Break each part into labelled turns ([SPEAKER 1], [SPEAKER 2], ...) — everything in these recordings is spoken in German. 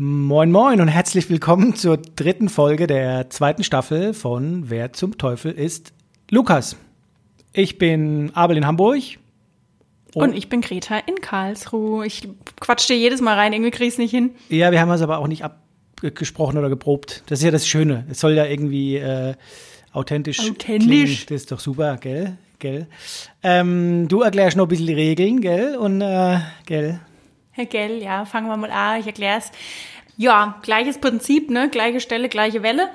[SPEAKER 1] Moin Moin und herzlich willkommen zur dritten Folge der zweiten Staffel von Wer zum Teufel ist Lukas. Ich bin Abel in Hamburg.
[SPEAKER 2] Und, ich bin Greta in Karlsruhe. Ich quatsch dir jedes Mal rein, irgendwie krieg's nicht hin.
[SPEAKER 1] Ja, wir haben es aber auch nicht abgesprochen oder geprobt. Das ist ja das Schöne. Es soll ja irgendwie äh, authentisch,
[SPEAKER 2] Authentisch.
[SPEAKER 1] klingen. Das ist doch super, gell? Gell? Ähm, du erklärst noch ein bisschen die Regeln, gell? Und, äh, gell?
[SPEAKER 2] Gell, ja, fangen wir mal an, ich erklär's. Ja, gleiches Prinzip, ne? Gleiche Stelle, gleiche Welle.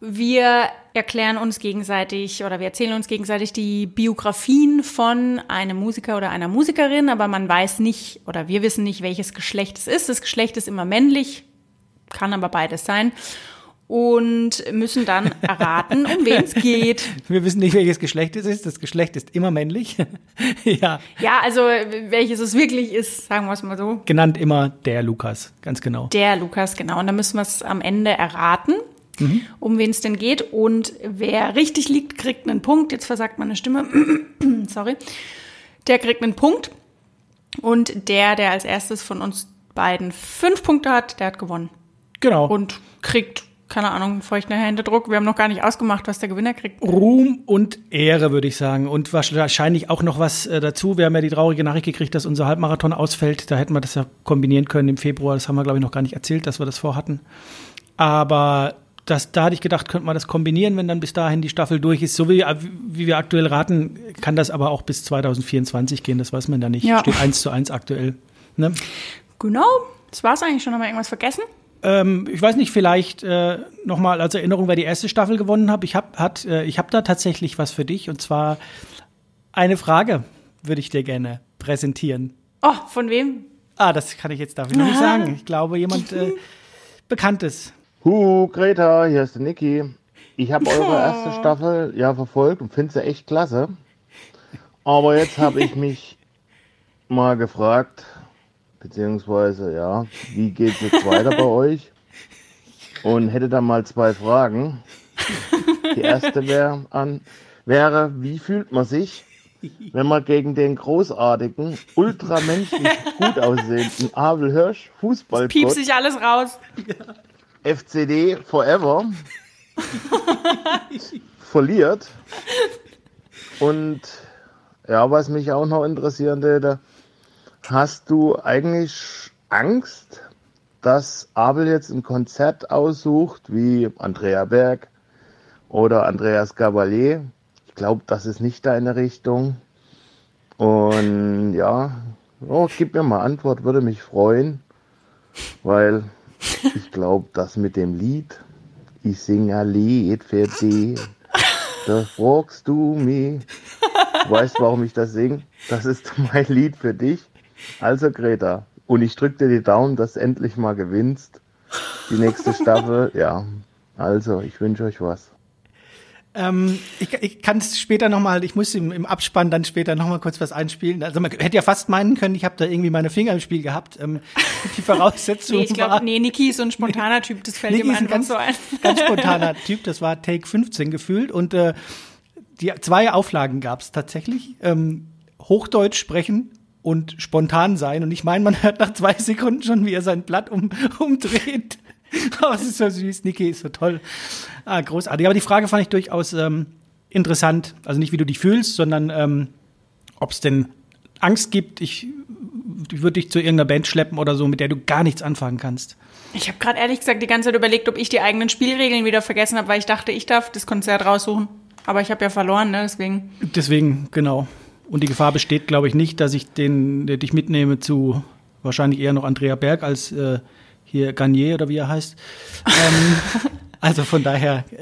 [SPEAKER 2] Wir erklären uns gegenseitig oder wir erzählen uns gegenseitig die Biografien von einem Musiker oder einer Musikerin, aber man weiß nicht oder wir wissen nicht, welches Geschlecht es ist. Das Geschlecht ist immer männlich, kann aber beides sein und müssen dann erraten, um wen es geht.
[SPEAKER 1] Wir wissen nicht, welches Geschlecht es ist. Das Geschlecht ist immer männlich. ja.
[SPEAKER 2] Ja, also welches es wirklich ist, sagen wir es mal so.
[SPEAKER 1] Genannt immer der Lukas, ganz genau.
[SPEAKER 2] Der Lukas, genau. Und dann müssen wir es am Ende erraten, um wen es denn geht. Und wer richtig liegt, kriegt einen Punkt. Jetzt versagt meine Stimme. Sorry. Der kriegt einen Punkt. Und der, der als erstes von uns beiden fünf Punkte hat, der hat gewonnen.
[SPEAKER 1] Genau.
[SPEAKER 2] Und kriegt, keine Ahnung, feuchten Händedruck. Wir haben noch gar nicht ausgemacht, was der Gewinner kriegt.
[SPEAKER 1] Ruhm und Ehre, würde ich sagen. Und wahrscheinlich auch noch was äh, dazu. Wir haben ja die traurige Nachricht gekriegt, dass unser Halbmarathon ausfällt. Da hätten wir das ja kombinieren können im Februar. Das haben wir, glaube ich, noch gar nicht erzählt, dass wir das vorhatten. Aber das, da hatte ich gedacht, könnte man das kombinieren, wenn dann bis dahin die Staffel durch ist. So wie, wie wir aktuell raten, kann das aber auch bis 2024 gehen. Das weiß man da nicht.
[SPEAKER 2] Ja.
[SPEAKER 1] Steht eins zu eins aktuell. Ne?
[SPEAKER 2] Genau. Das war's eigentlich schon. Haben wir irgendwas vergessen?
[SPEAKER 1] Ähm, ich weiß nicht, vielleicht äh, nochmal als Erinnerung, wer die erste Staffel gewonnen hat. Ich habe äh, ich hab da tatsächlich was für dich und zwar eine Frage würde ich dir gerne präsentieren.
[SPEAKER 2] Oh, von wem?
[SPEAKER 1] Ah, das kann ich jetzt dafür noch nicht sagen. Ich glaube, jemand äh, Bekanntes.
[SPEAKER 3] Hu, Greta, hier ist der Niki. Ich habe eure erste Staffel ja verfolgt und finde sie echt klasse. Aber jetzt habe ich mich mal gefragt, beziehungsweise ja, wie geht's jetzt weiter bei euch? Und hätte da mal zwei Fragen. Die erste wäre an wäre, wie fühlt man sich, wenn man gegen den großartigen, ultramenschlich gut aussehenden Abel Hirsch,
[SPEAKER 2] Piep
[SPEAKER 3] Fußballgott,
[SPEAKER 2] sich alles raus.
[SPEAKER 3] FCD Forever verliert. Und ja, was mich auch noch interessieren würde, hast du eigentlich Angst, dass Abel jetzt ein Konzert aussucht, wie Andrea Berg oder Andreas Gabalier? Ich glaube, das ist nicht deine Richtung. Und ja, oh, gib mir mal Antwort, würde mich freuen, weil ich glaube, das mit dem Lied, ich singe ein Lied für dich, da fragst du mich. Du weißt, warum ich das singe? Das ist mein Lied für dich. Also Greta, und ich drücke dir die Daumen, dass du endlich mal gewinnst. Die nächste Staffel, ja. Also, ich wünsche euch was.
[SPEAKER 1] Ähm, ich ich kann es später nochmal, ich muss im, im Abspann dann später nochmal kurz was einspielen. Also man hätte ja fast meinen können, ich habe da irgendwie meine Finger im Spiel gehabt. Ähm, die Voraussetzung
[SPEAKER 2] Nee, ich
[SPEAKER 1] war...
[SPEAKER 2] glaube, nee, Niki ist so ein spontaner Typ, das fällt
[SPEAKER 1] Niki
[SPEAKER 2] ihm
[SPEAKER 1] ist ein
[SPEAKER 2] einfach
[SPEAKER 1] ganz,
[SPEAKER 2] so ein.
[SPEAKER 1] ganz spontaner Typ. Das war Take 15 gefühlt. Und äh, die zwei Auflagen gab es tatsächlich. Ähm, Hochdeutsch sprechen und spontan sein. Und ich meine, man hört nach zwei Sekunden schon, wie er sein Blatt um, umdreht. Oh, es ist so süß. Niki ist so toll. Ah, großartig. Aber die Frage fand ich durchaus ähm, interessant. Also nicht, wie du dich fühlst, sondern ähm, ob es denn Angst gibt. Ich, ich würde dich zu irgendeiner Band schleppen oder so, mit der du gar nichts anfangen kannst.
[SPEAKER 2] Ich habe gerade ehrlich gesagt die ganze Zeit überlegt, ob ich die eigenen Spielregeln wieder vergessen habe, weil ich dachte, ich darf das Konzert raussuchen. Aber ich habe ja verloren, ne? deswegen.
[SPEAKER 1] Deswegen, genau. Und die Gefahr besteht, glaube ich, nicht, dass ich den, dich mitnehme zu wahrscheinlich eher noch Andrea Berg als äh, hier Garnier oder wie er heißt. ähm, also von daher äh,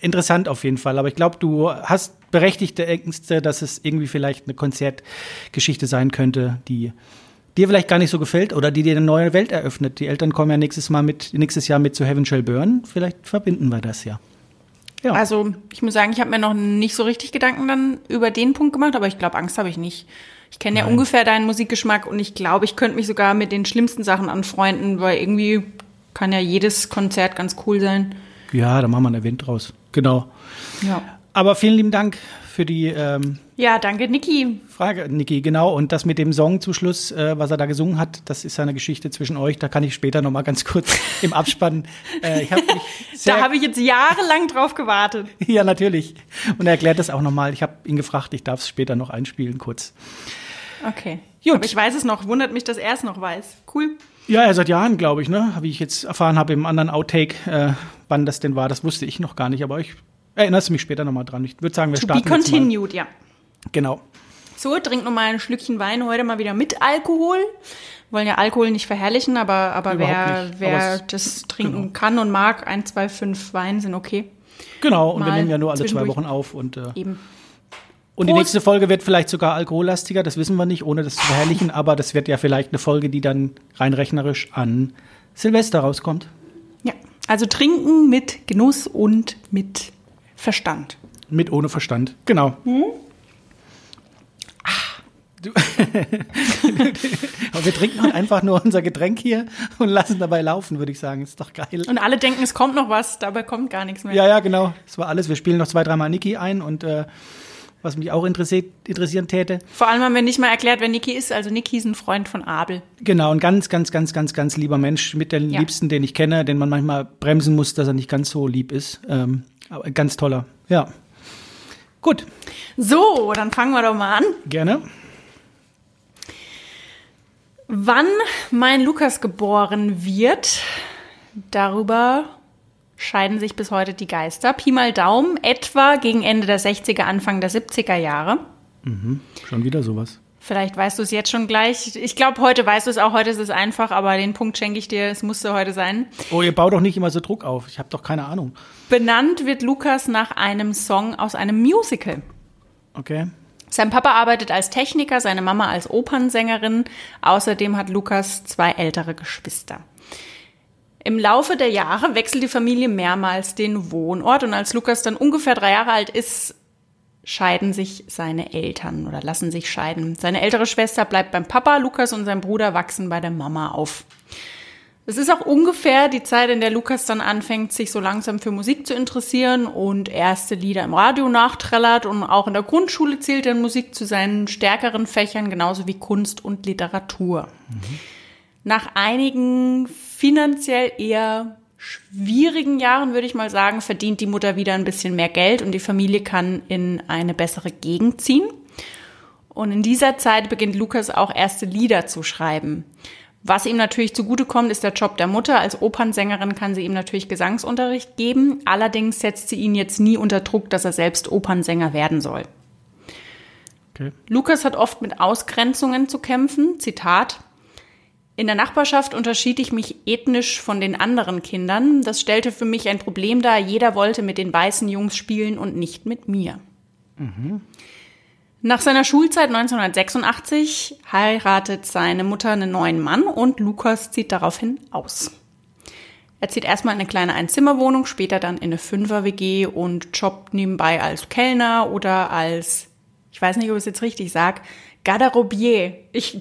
[SPEAKER 1] interessant auf jeden Fall. Aber ich glaube, du hast berechtigte Ängste, dass es irgendwie vielleicht eine Konzertgeschichte sein könnte, die dir vielleicht gar nicht so gefällt oder die dir eine neue Welt eröffnet. Die Eltern kommen ja nächstes Mal mit, nächstes Jahr mit zu Heaven Shall Burn. Vielleicht verbinden wir das ja. Ja.
[SPEAKER 2] Also ich muss sagen, ich habe mir noch nicht so richtig Gedanken dann über den Punkt gemacht, aber ich glaube, Angst habe ich nicht. Ich kenne ja ungefähr deinen Musikgeschmack und ich glaube, ich könnte mich sogar mit den schlimmsten Sachen anfreunden, weil irgendwie kann ja jedes Konzert ganz cool sein.
[SPEAKER 1] Ja, da machen wir ein Event draus. Genau.
[SPEAKER 2] Ja.
[SPEAKER 1] Aber vielen lieben Dank für die ähm,
[SPEAKER 2] Ja, danke, Niki.
[SPEAKER 1] Frage, Niki, genau. Und das mit dem Song zu Schluss, äh, was er da gesungen hat, das ist eine Geschichte zwischen euch. Da kann ich später noch mal ganz kurz im Abspann. Äh, ich hab
[SPEAKER 2] Da habe ich jetzt jahrelang drauf gewartet.
[SPEAKER 1] ja, natürlich. Und er erklärt das auch noch mal. Ich habe ihn gefragt, ich darf es später noch einspielen, kurz.
[SPEAKER 2] Okay.
[SPEAKER 1] Gut.
[SPEAKER 2] Aber ich weiß es noch. Wundert mich, dass er es noch weiß. Cool.
[SPEAKER 1] Ja, er seit Jahren, glaube ich, ne? Wie ich jetzt erfahren habe im anderen Outtake, äh, wann das denn war, das wusste ich noch gar nicht. Aber ich erinnere mich später noch mal dran. Ich würde sagen, wir
[SPEAKER 2] To be
[SPEAKER 1] starten mal.
[SPEAKER 2] continued, ja.
[SPEAKER 1] Genau.
[SPEAKER 2] So, trink noch mal ein Schlückchen Wein heute mal wieder mit Alkohol. Wir wollen ja Alkohol nicht verherrlichen, aber, aber
[SPEAKER 1] Überhaupt
[SPEAKER 2] wer, wer
[SPEAKER 1] Aber
[SPEAKER 2] das trinken
[SPEAKER 1] genau.
[SPEAKER 2] kann und mag, ein, zwei, fünf Wein sind okay.
[SPEAKER 1] Genau, und wir
[SPEAKER 2] Mal
[SPEAKER 1] nehmen ja nur alle zwei. Wochen auf. Und, äh,
[SPEAKER 2] Eben.
[SPEAKER 1] und die nächste Folge wird vielleicht sogar alkohollastiger, das wissen wir nicht, ohne das zu verherrlichen, aber das wird ja vielleicht eine Folge, die dann rein rechnerisch an Silvester rauskommt.
[SPEAKER 2] Ja. Also trinken mit Genuss und mit Verstand.
[SPEAKER 1] Mit ohne Verstand. Genau.
[SPEAKER 2] Hm?
[SPEAKER 1] Du Aber wir trinken halt einfach nur unser Getränk hier und lassen dabei laufen, würde ich sagen. Ist doch geil.
[SPEAKER 2] Und alle denken, es kommt noch was, dabei kommt gar nichts mehr.
[SPEAKER 1] Ja, ja, genau. Das war alles. Wir spielen noch zwei, dreimal Niki ein und äh, was mich auch interessiert, interessieren täte.
[SPEAKER 2] Vor allem haben wir nicht mal erklärt, wer Niki ist. Also Niki ist ein Freund von Abel.
[SPEAKER 1] Genau, ein ganz, ganz, ganz, ganz, ganz lieber Mensch, mit der
[SPEAKER 2] Ja.
[SPEAKER 1] liebsten, den ich kenne, den man manchmal bremsen muss, dass er nicht ganz so lieb ist. Ähm, aber ganz toller. Ja. Gut,
[SPEAKER 2] So, dann fangen wir doch mal an.
[SPEAKER 1] gerne.
[SPEAKER 2] Wann mein Lukas geboren wird, darüber scheiden sich bis heute die Geister. Pi mal Daumen, etwa gegen Ende der 60er, Anfang der 70er Jahre.
[SPEAKER 1] Schon wieder sowas.
[SPEAKER 2] Vielleicht weißt du es jetzt schon gleich. Ich glaube, heute weißt du es auch. Heute ist es einfach, aber den Punkt schenke ich dir. Es musste heute sein.
[SPEAKER 1] Oh, ihr baut doch nicht immer so Druck auf. Ich habe doch keine Ahnung.
[SPEAKER 2] Benannt wird Lukas nach einem Song aus einem Musical.
[SPEAKER 1] Okay.
[SPEAKER 2] Sein Papa arbeitet als Techniker, seine Mama als Opernsängerin. Außerdem hat Lukas zwei ältere Geschwister. Im Laufe der Jahre wechselt die Familie mehrmals den Wohnort und als Lukas dann ungefähr drei Jahre alt ist, scheiden sich seine Eltern oder lassen sich scheiden. Seine ältere Schwester bleibt beim Papa, Lukas und sein Bruder wachsen bei der Mama auf. Es ist auch ungefähr die Zeit, in der Lukas dann anfängt, sich so langsam für Musik zu interessieren und erste Lieder im Radio nachträllert. Und auch in der Grundschule zählt dann Musik zu seinen stärkeren Fächern, genauso wie Kunst und Literatur. Nach einigen finanziell eher schwierigen Jahren, würde ich mal sagen, verdient die Mutter wieder ein bisschen mehr Geld und die Familie kann in eine bessere Gegend ziehen. Und in dieser Zeit beginnt Lukas auch erste Lieder zu schreiben. Was ihm natürlich zugutekommt, ist der Job der Mutter. Als Opernsängerin kann sie ihm natürlich Gesangsunterricht geben. Allerdings setzt sie ihn jetzt nie unter Druck, dass er selbst Opernsänger werden soll.
[SPEAKER 1] okay.
[SPEAKER 2] Lukas hat oft mit Ausgrenzungen zu kämpfen. Zitat. In der Nachbarschaft unterschied ich mich ethnisch von den anderen Kindern. Das stellte für mich ein Problem dar. Jeder wollte mit den weißen Jungs spielen und nicht mit mir. Nach seiner Schulzeit 1986 heiratet seine Mutter einen neuen Mann und Lukas zieht daraufhin aus. Er zieht erstmal in eine kleine Einzimmerwohnung, später dann in eine Fünfer-WG und jobbt nebenbei als Kellner oder als, ich weiß nicht, ob ich es jetzt richtig sage, Garderobier. Ich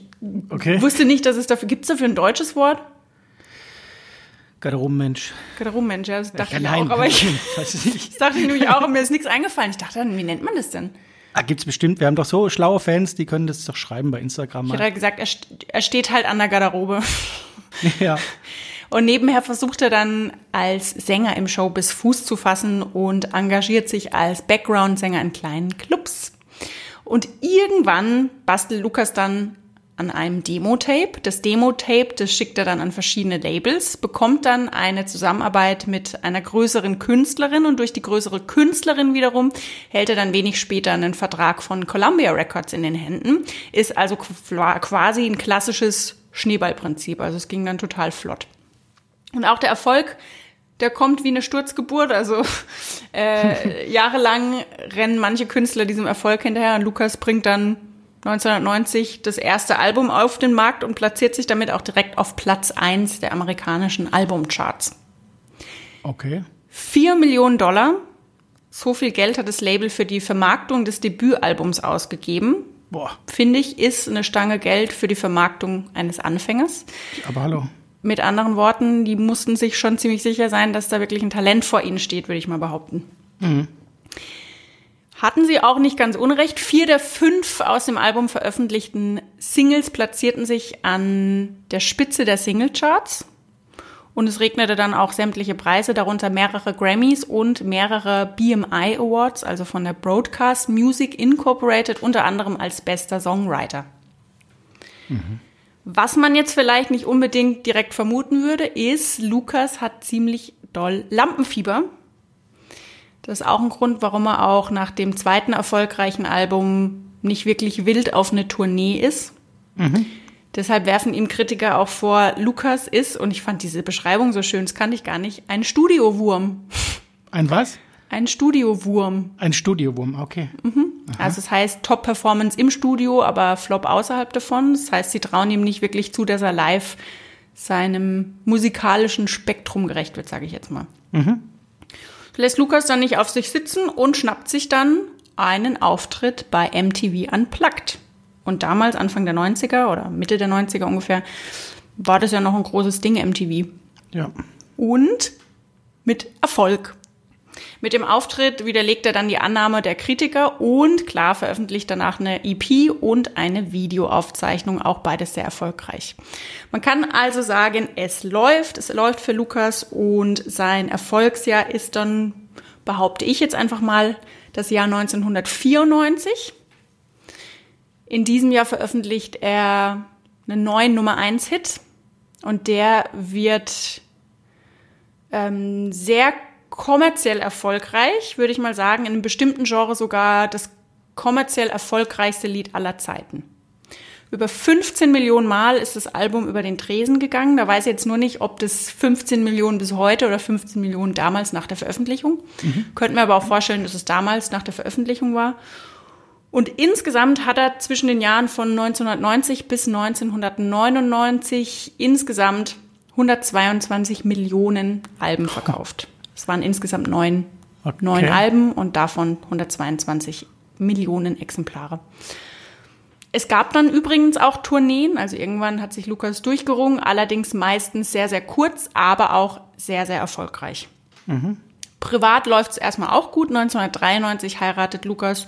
[SPEAKER 1] Okay.
[SPEAKER 2] wusste nicht, dass es dafür, gibt es dafür ein deutsches Wort?
[SPEAKER 1] Garderobenmensch.
[SPEAKER 2] Garderobenmensch, ja, das dachte ich
[SPEAKER 1] Nein,
[SPEAKER 2] auch, aber ich, das dachte ich nämlich auch, mir ist nichts eingefallen. Ich dachte, wie nennt man das denn?
[SPEAKER 1] Ah, gibt's bestimmt. Wir haben doch so schlaue Fans, die können das doch schreiben bei Instagram.
[SPEAKER 2] Ich hatte ja gesagt, er, er steht halt an der Garderobe.
[SPEAKER 1] Ja.
[SPEAKER 2] Und nebenher versucht er dann als Sänger im Showbiz Fuß zu fassen und engagiert sich als Background-Sänger in kleinen Clubs. Und irgendwann bastelt Lukas dann an einem Demo-Tape. Das Demo-Tape, das schickt er dann an verschiedene Labels, bekommt dann eine Zusammenarbeit mit einer größeren Künstlerin und durch die größere Künstlerin wiederum hält er dann wenig später einen Vertrag von Columbia Records in den Händen. Ist also qu- quasi ein klassisches Schneeballprinzip. Also es ging dann total flott. Und auch der Erfolg, der kommt wie eine Sturzgeburt. Also äh, jahrelang rennen manche Künstler diesem Erfolg hinterher und Lukas bringt dann 1990 das erste Album auf den Markt und platziert sich damit auch direkt auf Platz 1 der amerikanischen Albumcharts.
[SPEAKER 1] Okay.
[SPEAKER 2] 4 Millionen Dollar, so viel Geld hat das Label für die Vermarktung des Debütalbums ausgegeben.
[SPEAKER 1] Boah,
[SPEAKER 2] Finde ich, ist eine Stange Geld für die Vermarktung eines Anfängers.
[SPEAKER 1] aber hallo.
[SPEAKER 2] Mit anderen Worten, die mussten sich schon ziemlich sicher sein, dass da wirklich ein Talent vor ihnen steht, würde ich mal behaupten. Hatten sie auch nicht ganz unrecht. Vier der fünf aus dem Album veröffentlichten Singles platzierten sich an der Spitze der Singlecharts. Und es regnete dann auch sämtliche Preise, darunter mehrere Grammys und mehrere BMI Awards, also von der Broadcast Music Incorporated, unter anderem als bester Songwriter. Mhm. Was man jetzt vielleicht nicht unbedingt direkt vermuten würde, ist, Lukas hat ziemlich doll Lampenfieber. Das ist auch ein Grund, warum er auch nach dem zweiten erfolgreichen Album nicht wirklich wild auf eine Tournee ist. Mhm. Deshalb werfen ihm Kritiker auch vor, Lukas ist, und ich fand diese Beschreibung so schön, das kannte ich gar nicht, ein Studiowurm.
[SPEAKER 1] Ein was?
[SPEAKER 2] Ein Studiowurm.
[SPEAKER 1] Ein Studiowurm, okay.
[SPEAKER 2] Mhm. Also es heißt Top-Performance im Studio, aber Flop außerhalb davon. Das heißt, sie trauen ihm nicht wirklich zu, dass er live seinem musikalischen Spektrum gerecht wird, sage ich jetzt mal. Mhm. Lässt Lukas dann nicht auf sich sitzen und schnappt sich dann einen Auftritt bei MTV Unplugged. Und damals, Anfang der 90er oder Mitte der 90er ungefähr, war das ja noch ein großes Ding, MTV.
[SPEAKER 1] Ja.
[SPEAKER 2] Und mit Erfolg. Mit dem Auftritt widerlegt er dann die Annahme der Kritiker und klar veröffentlicht danach eine EP und eine Videoaufzeichnung, auch beides sehr erfolgreich. Man kann also sagen, es läuft, es läuft für Lukas und sein Erfolgsjahr ist dann, behaupte ich jetzt einfach mal, das Jahr 1994. In diesem Jahr veröffentlicht er einen neuen Nummer 1 Hit und der wird ähm, sehr kommerziell erfolgreich, würde ich mal sagen, in einem bestimmten Genre sogar das kommerziell erfolgreichste Lied aller Zeiten. Über 15 Millionen Mal ist das Album über den Tresen gegangen. Da weiß ich jetzt nur nicht, ob das 15 Millionen bis heute oder 15 Millionen damals nach der Veröffentlichung. Mhm. Könnten wir aber auch vorstellen, dass es damals nach der Veröffentlichung war. Und insgesamt hat er zwischen den Jahren von 1990 bis 1999 insgesamt 122 Millionen Alben verkauft. Es waren insgesamt neun, okay. neun Alben und davon 122 Millionen Exemplare. Es gab dann übrigens auch Tourneen, also irgendwann hat sich Lukas durchgerungen, allerdings meistens sehr, sehr kurz, aber auch sehr, sehr erfolgreich. Mhm. Privat läuft es erstmal auch gut. 1993 heiratet Lukas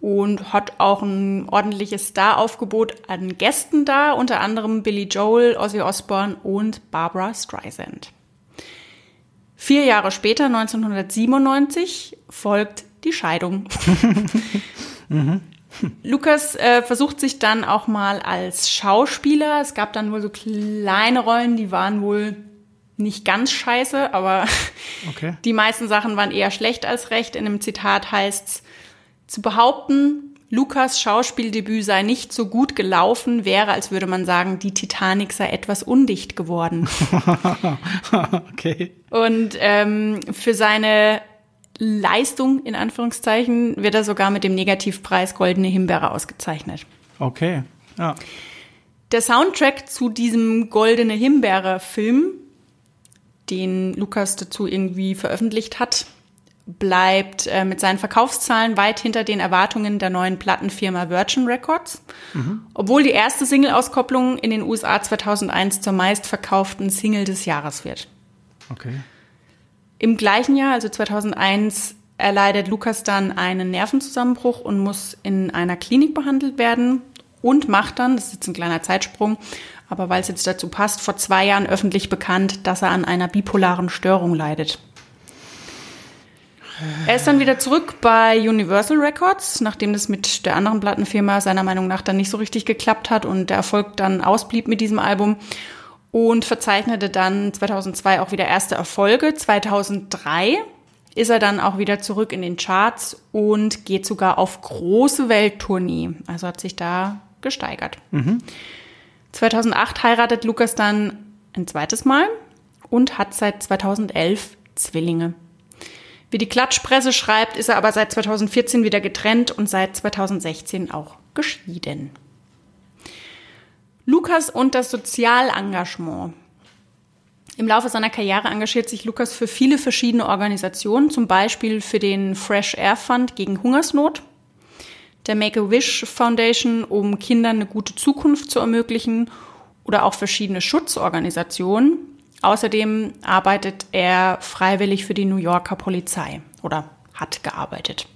[SPEAKER 2] und hat auch ein ordentliches Star-Aufgebot an Gästen da, unter anderem Billy Joel, Ozzy Osbourne und Barbara Streisand. Vier Jahre später, 1997, folgt die Scheidung. mhm. Lukas äh, versucht sich dann auch mal als Schauspieler. Es gab dann wohl so kleine Rollen, die waren wohl nicht ganz scheiße, aber okay. die meisten Sachen waren eher schlecht als recht. In einem Zitat heißt's, zu behaupten, Lukas Schauspieldebüt sei nicht so gut gelaufen, wäre, als würde man sagen, die Titanic sei etwas undicht geworden.
[SPEAKER 1] okay.
[SPEAKER 2] Und ähm, für seine Leistung, in Anführungszeichen, wird er sogar mit dem Negativpreis Goldene Himbeere ausgezeichnet.
[SPEAKER 1] Okay, ja.
[SPEAKER 2] Der Soundtrack zu diesem Goldene Himbeere-Film, den Lukas dazu irgendwie veröffentlicht hat, bleibt äh, mit seinen Verkaufszahlen weit hinter den Erwartungen der neuen Plattenfirma Virgin Records, mhm. obwohl die erste Single-Auskopplung in den USA 2001 zur meistverkauften Single des Jahres wird.
[SPEAKER 1] Okay.
[SPEAKER 2] Im gleichen Jahr, also 2001, erleidet Lukas dann einen Nervenzusammenbruch und muss in einer Klinik behandelt werden und macht dann, das ist jetzt ein kleiner Zeitsprung, aber weil es jetzt dazu passt, vor zwei Jahren öffentlich bekannt, dass er an einer bipolaren Störung leidet. Er ist dann wieder zurück bei Universal Records, nachdem das mit der anderen Plattenfirma seiner Meinung nach dann nicht so richtig geklappt hat und der Erfolg dann ausblieb mit diesem Album und verzeichnete dann 2002 auch wieder erste Erfolge. 2003 ist er dann auch wieder zurück in den Charts und geht sogar auf große Welttournee. Also hat sich da gesteigert. Mhm. 2008 heiratet Lukas dann ein zweites Mal und hat seit 2011 Zwillinge. Wie die Klatschpresse schreibt, ist er aber seit 2014 wieder getrennt und seit 2016 auch geschieden. Lukas und das Sozialengagement. Im Laufe seiner Karriere engagiert sich Lukas für viele verschiedene Organisationen, zum Beispiel für den Fresh Air Fund gegen Hungersnot, der Make-A-Wish Foundation, um Kindern eine gute Zukunft zu ermöglichen, oder auch verschiedene Schutzorganisationen, Außerdem arbeitet er freiwillig für die New Yorker Polizei oder hat gearbeitet.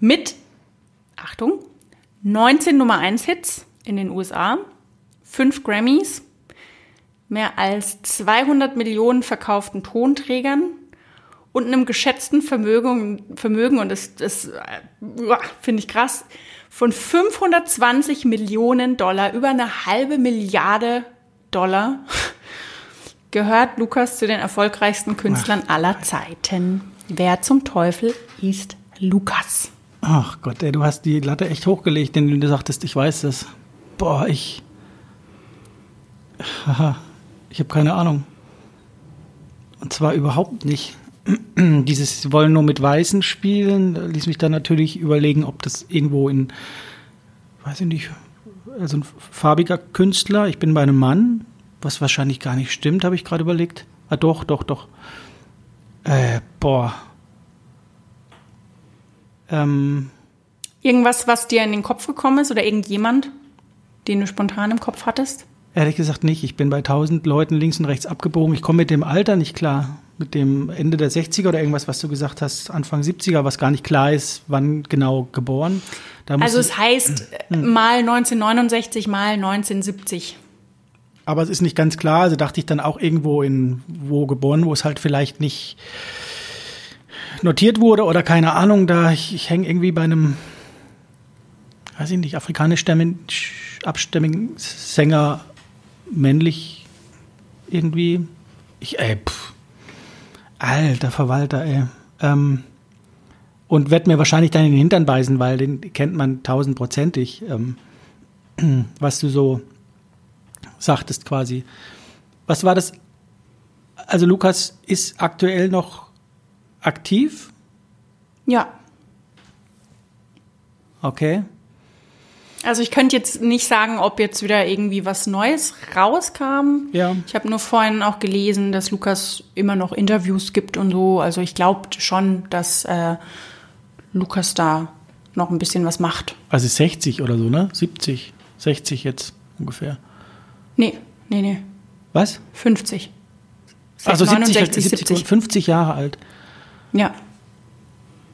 [SPEAKER 2] Mit, Achtung, 19 Nummer 1 Hits in den USA, 5 Grammys, mehr als 200 Millionen verkauften Tonträgern und einem geschätzten Vermögen, Vermögen und das, das äh, finde ich krass, von 520 Millionen Dollar, über eine halbe Milliarde Dollar, gehört Lukas zu den erfolgreichsten Künstlern aller Zeiten. Wer zum Teufel ist Lukas?
[SPEAKER 1] Ach Gott, ey, du hast die Latte echt hochgelegt, denn du sagtest, ich weiß das. Boah, ich. Haha, ich habe keine Ahnung. Und zwar überhaupt nicht. Dieses Sie wollen nur mit Weißen spielen, ließ mich dann natürlich überlegen, ob das irgendwo in, weiß ich nicht, also ein farbiger Künstler, ich bin bei einem Mann, was wahrscheinlich gar nicht stimmt, habe ich gerade überlegt. Ah, doch, doch, doch. Äh, boah. Ähm,
[SPEAKER 2] Irgendwas, was dir in den Kopf gekommen ist oder irgendjemand, den du spontan im Kopf hattest?
[SPEAKER 1] ehrlich gesagt nicht. Ich bin bei tausend Leuten links und rechts abgebogen. Ich komme mit dem Alter nicht klar. Mit dem Ende der 60er oder irgendwas, was du gesagt hast, Anfang 70er, was gar nicht klar ist, wann genau geboren.
[SPEAKER 2] Also es heißt mal 1969, mal 1970.
[SPEAKER 1] Aber es ist nicht ganz klar, also dachte ich dann auch irgendwo in wo geboren, wo es halt vielleicht nicht notiert wurde oder keine Ahnung, da ich, ich hänge irgendwie bei einem, weiß ich nicht, afrikanisch abstämmigen Sänger männlich irgendwie. Ich, ey, pff, alter Verwalter, ey. Ähm, und werd mir wahrscheinlich dann in den Hintern beißen, weil den kennt man tausendprozentig, ähm, was du so sagtest quasi. Was war das? Also Lukas ist aktuell noch aktiv,
[SPEAKER 2] Ja.
[SPEAKER 1] okay.
[SPEAKER 2] Also ich könnte jetzt nicht sagen, ob jetzt wieder irgendwie was Neues rauskam.
[SPEAKER 1] Ja.
[SPEAKER 2] Ich habe nur vorhin auch gelesen, dass Lukas immer noch Interviews gibt und so. Also ich glaube schon, dass äh, Lukas da noch ein bisschen was macht.
[SPEAKER 1] Also 60 oder so, ne? 70, 60 jetzt ungefähr.
[SPEAKER 2] Nee, nee, nee.
[SPEAKER 1] Was?
[SPEAKER 2] 50.
[SPEAKER 1] Also 70,
[SPEAKER 2] 69,
[SPEAKER 1] 70,
[SPEAKER 2] 70.
[SPEAKER 1] 50 Jahre alt.
[SPEAKER 2] Ja.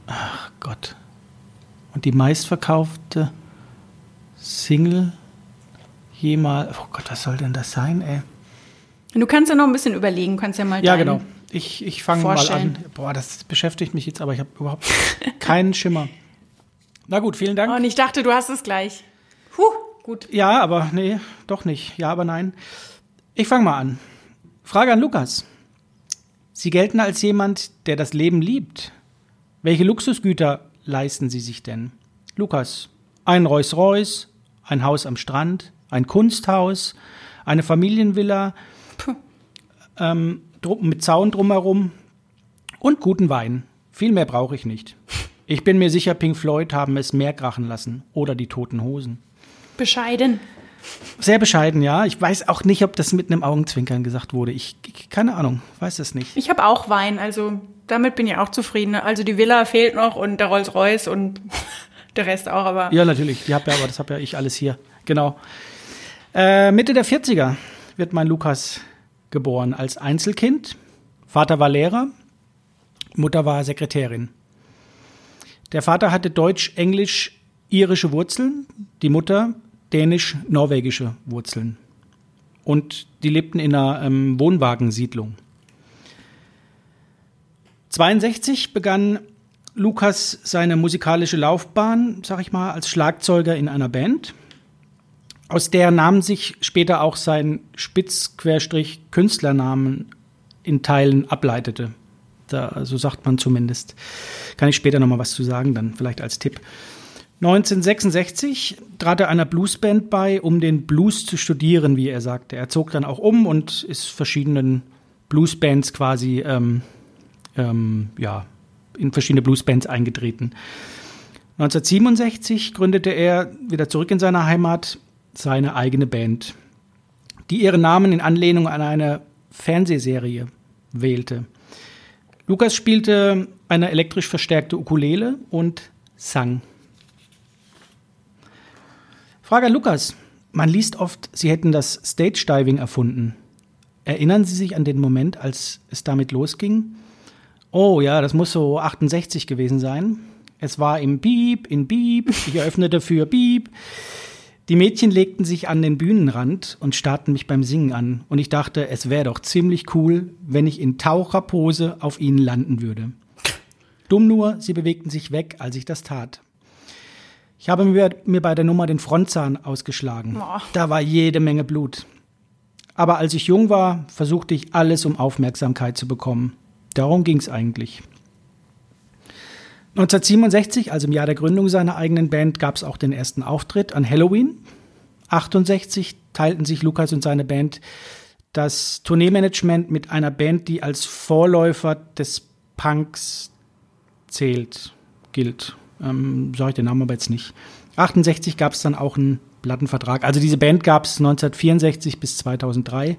[SPEAKER 1] Ach Gott. Und die meistverkaufte Single jemals. Oh Gott, was soll denn das sein, ey?
[SPEAKER 2] Du kannst ja noch ein bisschen überlegen, kannst ja mal
[SPEAKER 1] Ja, genau. Ich, ich fange mal an. Boah, das beschäftigt mich jetzt, aber ich habe überhaupt keinen Schimmer. Na gut, vielen Dank.
[SPEAKER 2] Oh, und ich dachte, du hast es gleich. Puh, gut.
[SPEAKER 1] Ja, aber nee, doch nicht. Ja, aber nein. Ich fange mal an. Frage an Lukas. Sie gelten als jemand, der das Leben liebt. Welche Luxusgüter leisten Sie sich denn? Lukas, ein Rolls-Royce, ein Haus am Strand, ein Kunsthaus, eine Familienvilla, ähm, mit Zaun drumherum und guten Wein. Viel mehr brauche ich nicht. Ich bin mir sicher, Pink Floyd haben es mehr krachen lassen oder die Toten Hosen.
[SPEAKER 2] Bescheiden.
[SPEAKER 1] Sehr bescheiden, ja. Ich weiß auch nicht, ob das mit einem Augenzwinkern gesagt wurde. Ich, ich keine Ahnung, weiß es nicht.
[SPEAKER 2] Ich habe auch Wein, also damit bin ich auch zufrieden. Also die Villa fehlt noch und der Rolls-Royce und der Rest auch, aber
[SPEAKER 1] Ja, natürlich. Die hab ja, aber das habe ja ich alles hier. Genau. Äh, Mitte der 40er wird mein Lukas geboren als Einzelkind. Vater war Lehrer, Mutter war Sekretärin. Der Vater hatte deutsch-englisch-irische Wurzeln, die Mutter dänisch-norwegische Wurzeln. Und die lebten in einer ähm, Wohnwagensiedlung. 62 begann Lukas seine musikalische Laufbahn, sag ich mal, als Schlagzeuger in einer Band. Aus der nahm sich später auch sein Spitz-Künstlernamen in Teilen ableitete. Da, so sagt man zumindest. Kann ich später noch mal was zu sagen, dann vielleicht als Tipp. 1966 trat er einer Bluesband bei, um den Blues zu studieren, wie er sagte. Er zog dann auch um und ist verschiedenen Bluesbands quasi, ähm, ähm, ja, in verschiedene Bluesbands eingetreten. 1967 gründete er wieder zurück in seine Heimat seine eigene Band, die ihren Namen in Anlehnung an eine Fernsehserie wählte. Lukas spielte eine elektrisch verstärkte Ukulele und sang. Frage an Lukas. Man liest oft, Sie hätten das Stage Diving erfunden. Erinnern Sie sich an den Moment, als es damit losging? Oh ja, das muss so 68 gewesen sein. Es war im Beep, in Beep. Ich eröffnete für Beep. Die Mädchen legten sich an den Bühnenrand und starrten mich beim Singen an. Und ich dachte, es wäre doch ziemlich cool, wenn ich in Taucherpose auf ihnen landen würde. Dumm nur, sie bewegten sich weg, als ich das tat. Ich habe mir, mir bei der Nummer den Frontzahn ausgeschlagen.
[SPEAKER 2] Oh.
[SPEAKER 1] Da war jede Menge Blut. Aber als ich jung war, versuchte ich alles, um Aufmerksamkeit zu bekommen. Darum ging es eigentlich. 1967, also im Jahr der Gründung seiner eigenen Band, gab es auch den ersten Auftritt an Halloween. 68 teilten sich Lukas und seine Band das Tourneemanagement mit einer Band, die als Vorläufer des Punks zählt, gilt. Ähm, Sag ich den Namen aber jetzt nicht. 68 gab es dann auch einen Plattenvertrag. Also diese Band gab es 1964 bis 2003.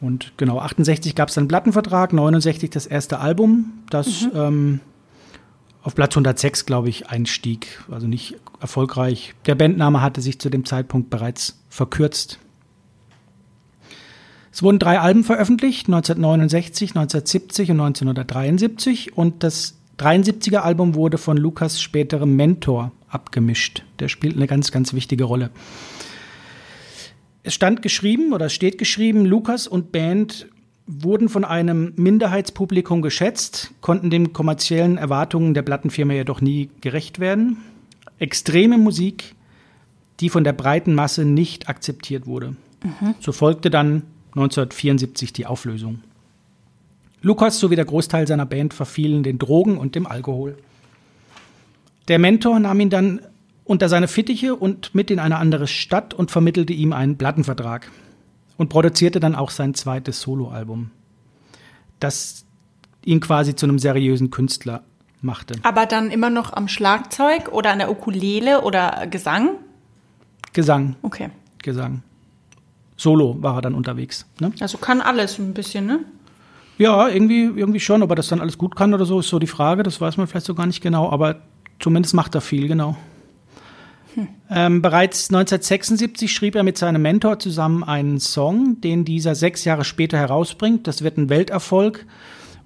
[SPEAKER 1] Und genau, 68 gab es dann einen Plattenvertrag, 69 das erste Album, das ähm, auf Platz 106, glaube ich, einstieg. Also nicht erfolgreich. Der Bandname hatte sich zu dem Zeitpunkt bereits verkürzt. Es wurden drei Alben veröffentlicht, 1969, 1970 und 1973. Und das 73er Album wurde von Lukas späterem Mentor abgemischt. Der spielt eine ganz, ganz wichtige Rolle. Es stand geschrieben oder es steht geschrieben, Lukas und Band wurden von einem Minderheitspublikum geschätzt, konnten den kommerziellen Erwartungen der Plattenfirma jedoch nie gerecht werden. Extreme Musik, die von der breiten Masse nicht akzeptiert wurde. So folgte dann 1974 die Auflösung. Lukas sowie der Großteil seiner Band verfielen den Drogen und dem Alkohol. Der Mentor nahm ihn dann unter seine Fittiche und mit in eine andere Stadt und vermittelte ihm einen Plattenvertrag und produzierte dann auch sein zweites Soloalbum, das ihn quasi zu einem seriösen Künstler machte.
[SPEAKER 2] Aber dann immer noch am Schlagzeug oder an der Ukulele oder Gesang?
[SPEAKER 1] Gesang,
[SPEAKER 2] Okay.
[SPEAKER 1] Gesang. Solo war er dann unterwegs. Ne?
[SPEAKER 2] Also kann alles ein bisschen, ne?
[SPEAKER 1] Ja, irgendwie, irgendwie schon. Ob er das dann alles gut kann oder so, ist so die Frage. Das weiß man vielleicht so gar nicht genau, aber zumindest macht er viel, genau. Ähm, bereits 1976 schrieb er mit seinem Mentor zusammen einen Song, den dieser sechs Jahre später herausbringt. Das wird ein Welterfolg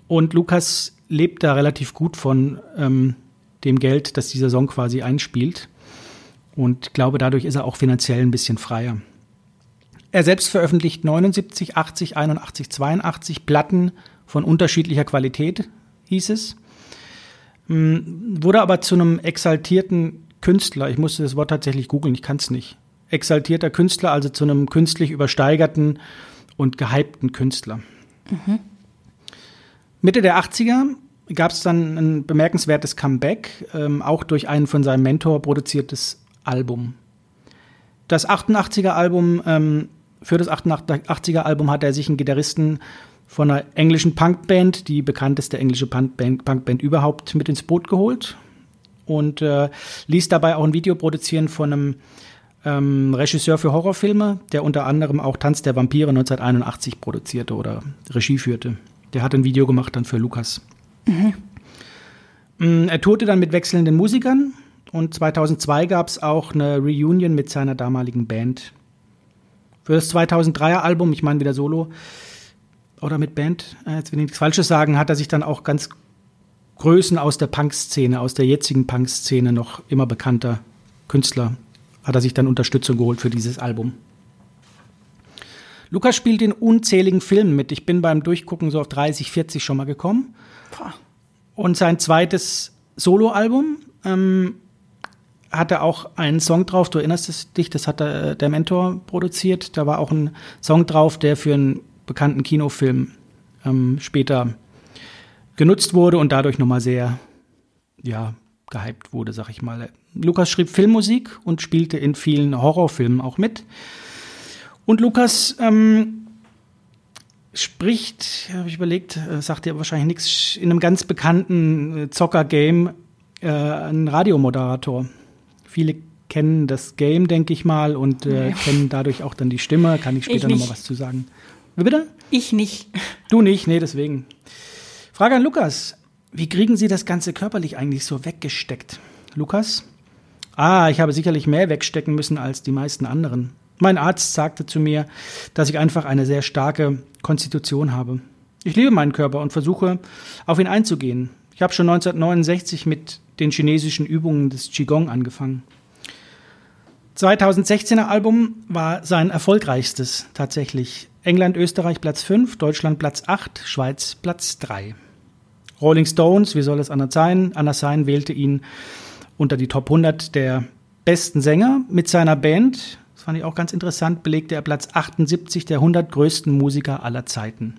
[SPEAKER 1] und Lukas lebt da relativ gut von ähm, dem Geld, das dieser Song quasi einspielt. Und ich glaube, dadurch ist er auch finanziell ein bisschen freier. Er selbst veröffentlicht 79, 80, 81, 82 Platten von unterschiedlicher Qualität, hieß es. Hm, Wurde aber zu einem exaltierten Künstler. Ich musste das Wort tatsächlich googeln, ich kann es nicht. Exaltierter Künstler, also zu einem künstlich übersteigerten und gehypten Künstler. Mitte der 80er gab es dann ein bemerkenswertes Comeback, ähm, auch durch ein von seinem Mentor produziertes Album. Das 88er Album, ähm, für das 88er Album hat er sich einen Gitarristen von einer englischen Punkband, die bekannteste englische Punkband, Punkband überhaupt, mit ins Boot geholt und äh, ließ dabei auch ein Video produzieren von einem ähm, Regisseur für Horrorfilme, der unter anderem auch Tanz der Vampire 1981 produzierte oder Regie führte. Der hat ein Video gemacht dann für Lukas. Mm, Er tourte dann mit wechselnden Musikern und 2002 gab es auch eine Reunion mit seiner damaligen Band. Für das 2003er Album, ich meine wieder Solo oder mit Band, äh, jetzt will ich nichts Falsches sagen, hat er sich dann auch ganz Größen aus der Punk-Szene, aus der jetzigen Punk-Szene noch immer bekannter Künstler, hat er sich dann Unterstützung geholt für dieses Album. Lukas spielt in unzähligen Filmen mit. Ich bin beim Durchgucken so auf 30, 40 schon mal gekommen. Und sein zweites Soloalbum ähm, hat er auch einen Song drauf, du erinnerst dich, das hat der, der Mentor produziert. Da war auch ein Song drauf, der für einen bekannten Kinofilm ähm, später genutzt wurde und dadurch nochmal sehr, ja, gehypt wurde, sag ich mal. Lukas schrieb Filmmusik und spielte in vielen Horrorfilmen auch mit. Und Lukas ähm, spricht, habe ich überlegt, äh, sagt dir wahrscheinlich nichts, in einem ganz bekannten äh, Zocker-Game äh, ein Radiomoderator. Viele kennen das Game, denke ich mal, und äh,
[SPEAKER 2] Nee.
[SPEAKER 1] kennen dadurch auch dann die Stimme. Kann ich später nochmal was zu sagen. Wie bitte?
[SPEAKER 2] Ich nicht.
[SPEAKER 1] Du nicht, nee, deswegen. Frage an Lukas. Wie kriegen Sie das Ganze körperlich eigentlich so weggesteckt? Lukas? Ah, ich habe sicherlich mehr wegstecken müssen als die meisten anderen. Mein Arzt sagte zu mir, dass ich einfach eine sehr starke Konstitution habe. Ich liebe meinen Körper und versuche, auf ihn einzugehen. Ich habe schon 1969 mit den chinesischen Übungen des Qigong angefangen. 2016er Album war sein erfolgreichstes tatsächlich. England, Österreich Platz 5, Deutschland Platz 8, Schweiz Platz 3. Rolling Stones, wie soll es anders sein? Anders sein, wählte ihn unter die Top 100 der besten Sänger mit seiner Band. Das fand ich auch ganz interessant, belegte er Platz 78 der 100 größten Musiker aller Zeiten.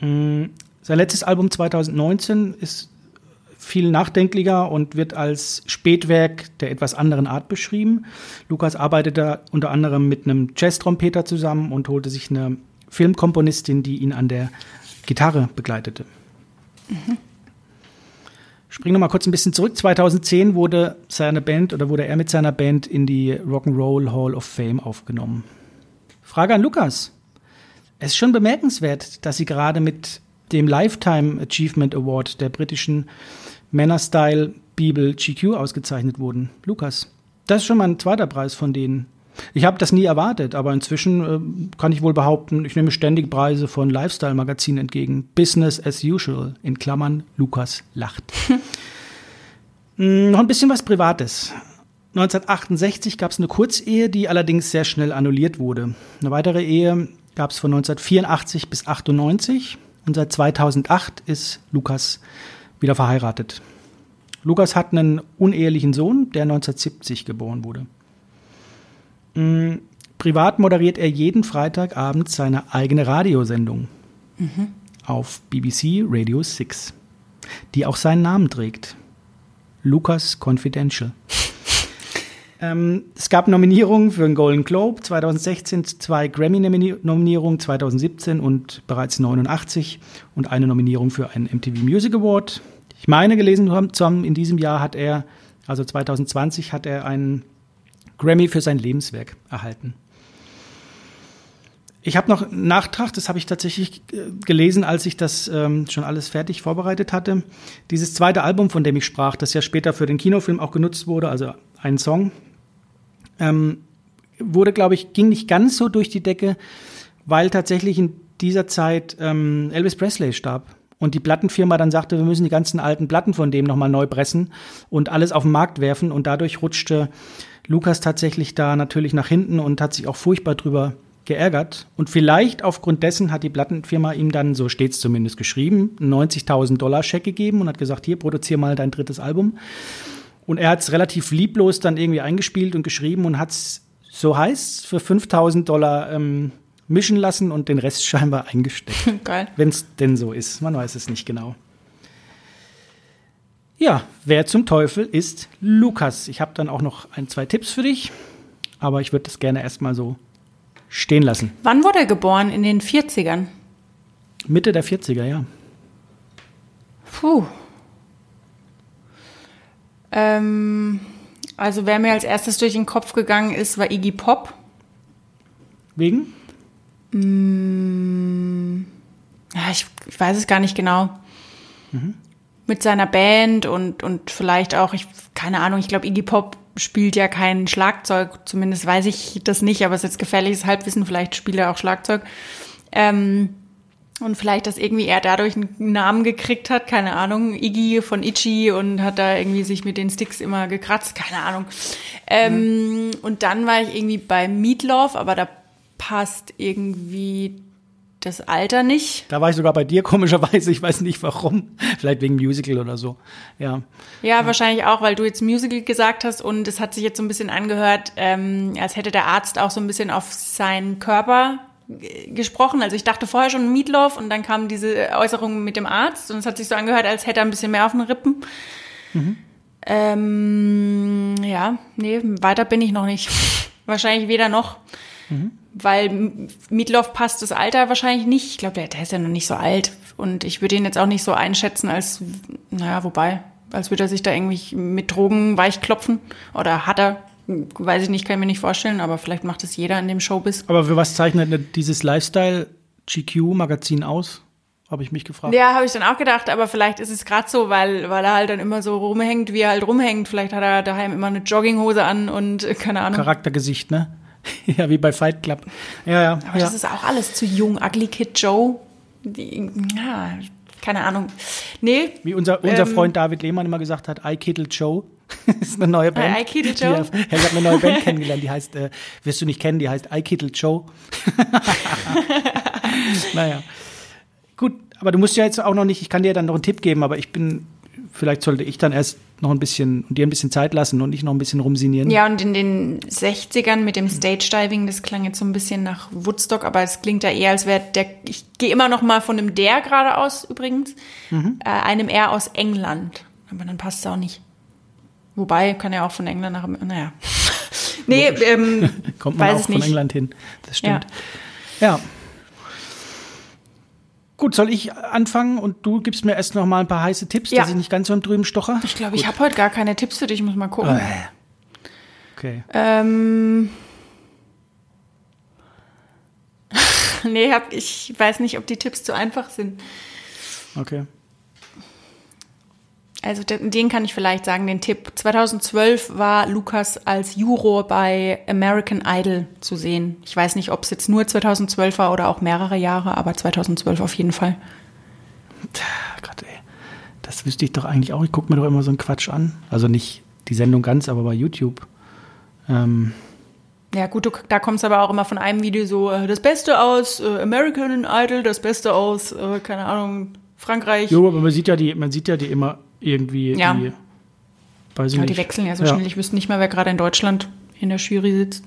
[SPEAKER 1] Mhm. Sein letztes Album 2019 ist viel nachdenklicher und wird als Spätwerk der etwas anderen Art beschrieben. Lukas arbeitete unter anderem mit einem Jazz-Trompeter zusammen und holte sich eine Filmkomponistin, die ihn an der Gitarre begleitete. Mhm. Springen wir mal kurz ein bisschen zurück. 2010 wurde seine Band oder wurde er mit seiner Band in die Rock'n'Roll Hall of Fame aufgenommen. Frage an Lukas. Es ist schon bemerkenswert, dass Sie gerade mit dem Lifetime Achievement Award der britischen Männerstyle Bibel GQ ausgezeichnet wurden. Lukas, das ist schon mal ein zweiter Preis von denen. Ich habe das nie erwartet, aber inzwischen äh, kann ich wohl behaupten, ich nehme ständig Preise von Lifestyle-Magazinen entgegen. Business as usual, in Klammern, Lukas lacht. hm, noch ein bisschen was Privates. 1968 gab es eine Kurzehe, die allerdings sehr schnell annulliert wurde. Eine weitere Ehe gab es von 1984 bis 98 und seit 2008 ist Lukas wieder verheiratet. Lukas hat einen unehelichen Sohn, der 1970 geboren wurde. Mhm. Privat moderiert er jeden Freitagabend seine eigene Radiosendung mhm. auf BBC Radio 6, die auch seinen Namen trägt. Lukas Confidential. Ähm, es gab Nominierungen für den Golden Globe 2016, zwei Grammy-Nominierungen 2017 und bereits 89 und eine Nominierung für einen MTV Music Award ich meine gelesen zu haben, in diesem Jahr hat er, also 2020, hat er einen Grammy für sein Lebenswerk erhalten. Ich habe noch einen Nachtrag, das habe ich tatsächlich äh, gelesen, als ich das ähm, schon alles fertig vorbereitet hatte. Dieses zweite Album, von dem ich sprach, das ja später für den Kinofilm auch genutzt wurde, also ein Song, ähm, wurde, glaube ich, ging nicht ganz so durch die Decke, weil tatsächlich in dieser Zeit ähm, Elvis Presley starb und die Plattenfirma dann sagte, wir müssen die ganzen alten Platten von dem nochmal neu pressen und alles auf den Markt werfen. Und dadurch rutschte Lukas tatsächlich da natürlich nach hinten und hat sich auch furchtbar drüber geärgert. Und vielleicht aufgrund dessen hat die Plattenfirma ihm dann, so steht's zumindest geschrieben, 90.000 Dollar Scheck gegeben und hat gesagt, hier, produzier mal dein drittes Album. Und er hat es relativ lieblos dann irgendwie eingespielt und geschrieben und hat es, so heißt für 5.000 Dollar ähm, mischen lassen und den Rest scheinbar eingesteckt. Geil. Wenn es denn so ist. Man weiß es nicht genau. Ja, wer zum Teufel ist Lukas? Ich habe dann auch noch ein, zwei Tipps für dich, aber ich würde das gerne erstmal so stehen lassen.
[SPEAKER 2] Wann wurde er geboren? In den 40ern?
[SPEAKER 1] Mitte der 40er, ja.
[SPEAKER 2] Puh. Ähm, also wer mir als erstes durch den Kopf gegangen ist, war Iggy Pop.
[SPEAKER 1] Wegen?
[SPEAKER 2] Mm, ja, ich, ich, weiß es gar nicht genau. Mhm. Mit seiner Band und, und vielleicht auch, ich, keine Ahnung, ich glaube, Iggy Pop spielt ja kein Schlagzeug, zumindest weiß ich das nicht, aber es ist jetzt gefährliches Halbwissen, vielleicht spielt er auch Schlagzeug. Ähm, und vielleicht, dass irgendwie er dadurch einen Namen gekriegt hat, keine Ahnung, Iggy von Itchy und hat da irgendwie sich mit den Sticks immer gekratzt, keine Ahnung. Ähm, mhm. Und dann war ich irgendwie bei Meatloaf, aber da passt irgendwie das Alter nicht.
[SPEAKER 1] Da war ich sogar bei dir, komischerweise. Ich weiß nicht warum. Vielleicht wegen Musical oder so. Ja.
[SPEAKER 2] Ja, ja. wahrscheinlich auch, weil du jetzt Musical gesagt hast und es hat sich jetzt so ein bisschen angehört, ähm, als hätte der Arzt auch so ein bisschen auf seinen Körper gesprochen. Also ich dachte vorher schon Meatloaf und dann kam diese Äußerung mit dem Arzt und es hat sich so angehört, als hätte er ein bisschen mehr auf den Rippen. Mhm. Ähm, ja, nee, weiter bin ich noch nicht. Wahrscheinlich weder noch. Mhm weil Meatloaf passt das Alter wahrscheinlich nicht. Ich glaube, der, der, ist ja noch nicht so alt. Und ich würde ihn jetzt auch nicht so einschätzen, als, naja, wobei, als würde er sich da irgendwie mit Drogen weichklopfen. Oder hat er, weiß ich nicht, kann ich mir nicht vorstellen, aber vielleicht macht es jeder in dem Showbiz.
[SPEAKER 1] Aber für was zeichnet dieses Lifestyle-GQ-Magazin aus? Habe ich mich gefragt.
[SPEAKER 2] Ja, habe ich dann auch gedacht, aber vielleicht ist es gerade so, weil, weil er halt dann immer so rumhängt, wie er halt rumhängt. Vielleicht hat er daheim immer eine Jogginghose an und äh, keine Ahnung.
[SPEAKER 1] Charaktergesicht, ne? ja, wie bei Fight Club. Ja, ja.
[SPEAKER 2] Aber
[SPEAKER 1] ja.
[SPEAKER 2] das ist auch alles zu jung. Ugly Kid Joe Die, ja, keine Ahnung. Nee.
[SPEAKER 1] Wie unser, unser
[SPEAKER 2] Ähm,
[SPEAKER 1] Freund David Lehmann immer gesagt hat, I Kittle Joe. Das ist eine neue Band.
[SPEAKER 2] I Kittle
[SPEAKER 1] Die-
[SPEAKER 2] Joe?
[SPEAKER 1] Er hat eine neue Band kennengelernt, die heißt, äh, wirst du nicht kennen, die heißt I Kittle Joe. naja. Gut, aber du musst ja jetzt auch noch nicht, ich kann dir dann noch einen Tipp geben, aber ich bin, vielleicht sollte ich dann erst noch ein bisschen, dir ein bisschen Zeit lassen und nicht noch ein bisschen rumsinieren.
[SPEAKER 2] Ja, und in den 60ern mit dem Stage Diving, das klang jetzt so ein bisschen nach Woodstock, aber es klingt ja eher, als wäre der, ich gehe immer noch mal von einem der gerade aus übrigens,
[SPEAKER 1] Mhm.
[SPEAKER 2] äh, einem er aus England. Aber dann passt es auch nicht. Wobei, kann ja auch von England nach, naja. nee, ähm,
[SPEAKER 1] Kommt man
[SPEAKER 2] weiß
[SPEAKER 1] auch von
[SPEAKER 2] nicht.
[SPEAKER 1] England hin. Das stimmt. Ja. Gut, soll ich anfangen und du gibst mir erst noch mal ein paar heiße Tipps,
[SPEAKER 2] Ja.
[SPEAKER 1] dass ich nicht ganz so im Drüben stocher?
[SPEAKER 2] Ich glaube, ich habe heute gar keine Tipps für dich, ich muss mal gucken.
[SPEAKER 1] Okay.
[SPEAKER 2] Ähm. nee, hab, ich weiß nicht, ob die Tipps zu einfach sind.
[SPEAKER 1] Okay.
[SPEAKER 2] Also den, kann ich vielleicht sagen, den Tipp. 2012 war Lukas als Juror bei American Idol zu sehen. Ich weiß nicht, ob es jetzt nur 2012 war oder auch mehrere Jahre, aber 2012 auf jeden Fall.
[SPEAKER 1] Gott, ey. Das wüsste ich doch eigentlich auch. Ich gucke mir doch immer so einen Quatsch an. Also nicht die Sendung ganz, aber bei YouTube. Ähm,
[SPEAKER 2] Ja gut, du, da kommt es aber auch immer von einem Video so, äh, das Beste aus äh, American Idol, das Beste aus, äh, keine Ahnung, Frankreich.
[SPEAKER 1] jo, aber man sieht ja die, man sieht ja die immer irgendwie.
[SPEAKER 2] Ja.
[SPEAKER 1] Die, weiß ich
[SPEAKER 2] Ja,
[SPEAKER 1] nicht.
[SPEAKER 2] die wechseln ja so schnell. Ich wüsste nicht mal, wer gerade in Deutschland in der Jury sitzt.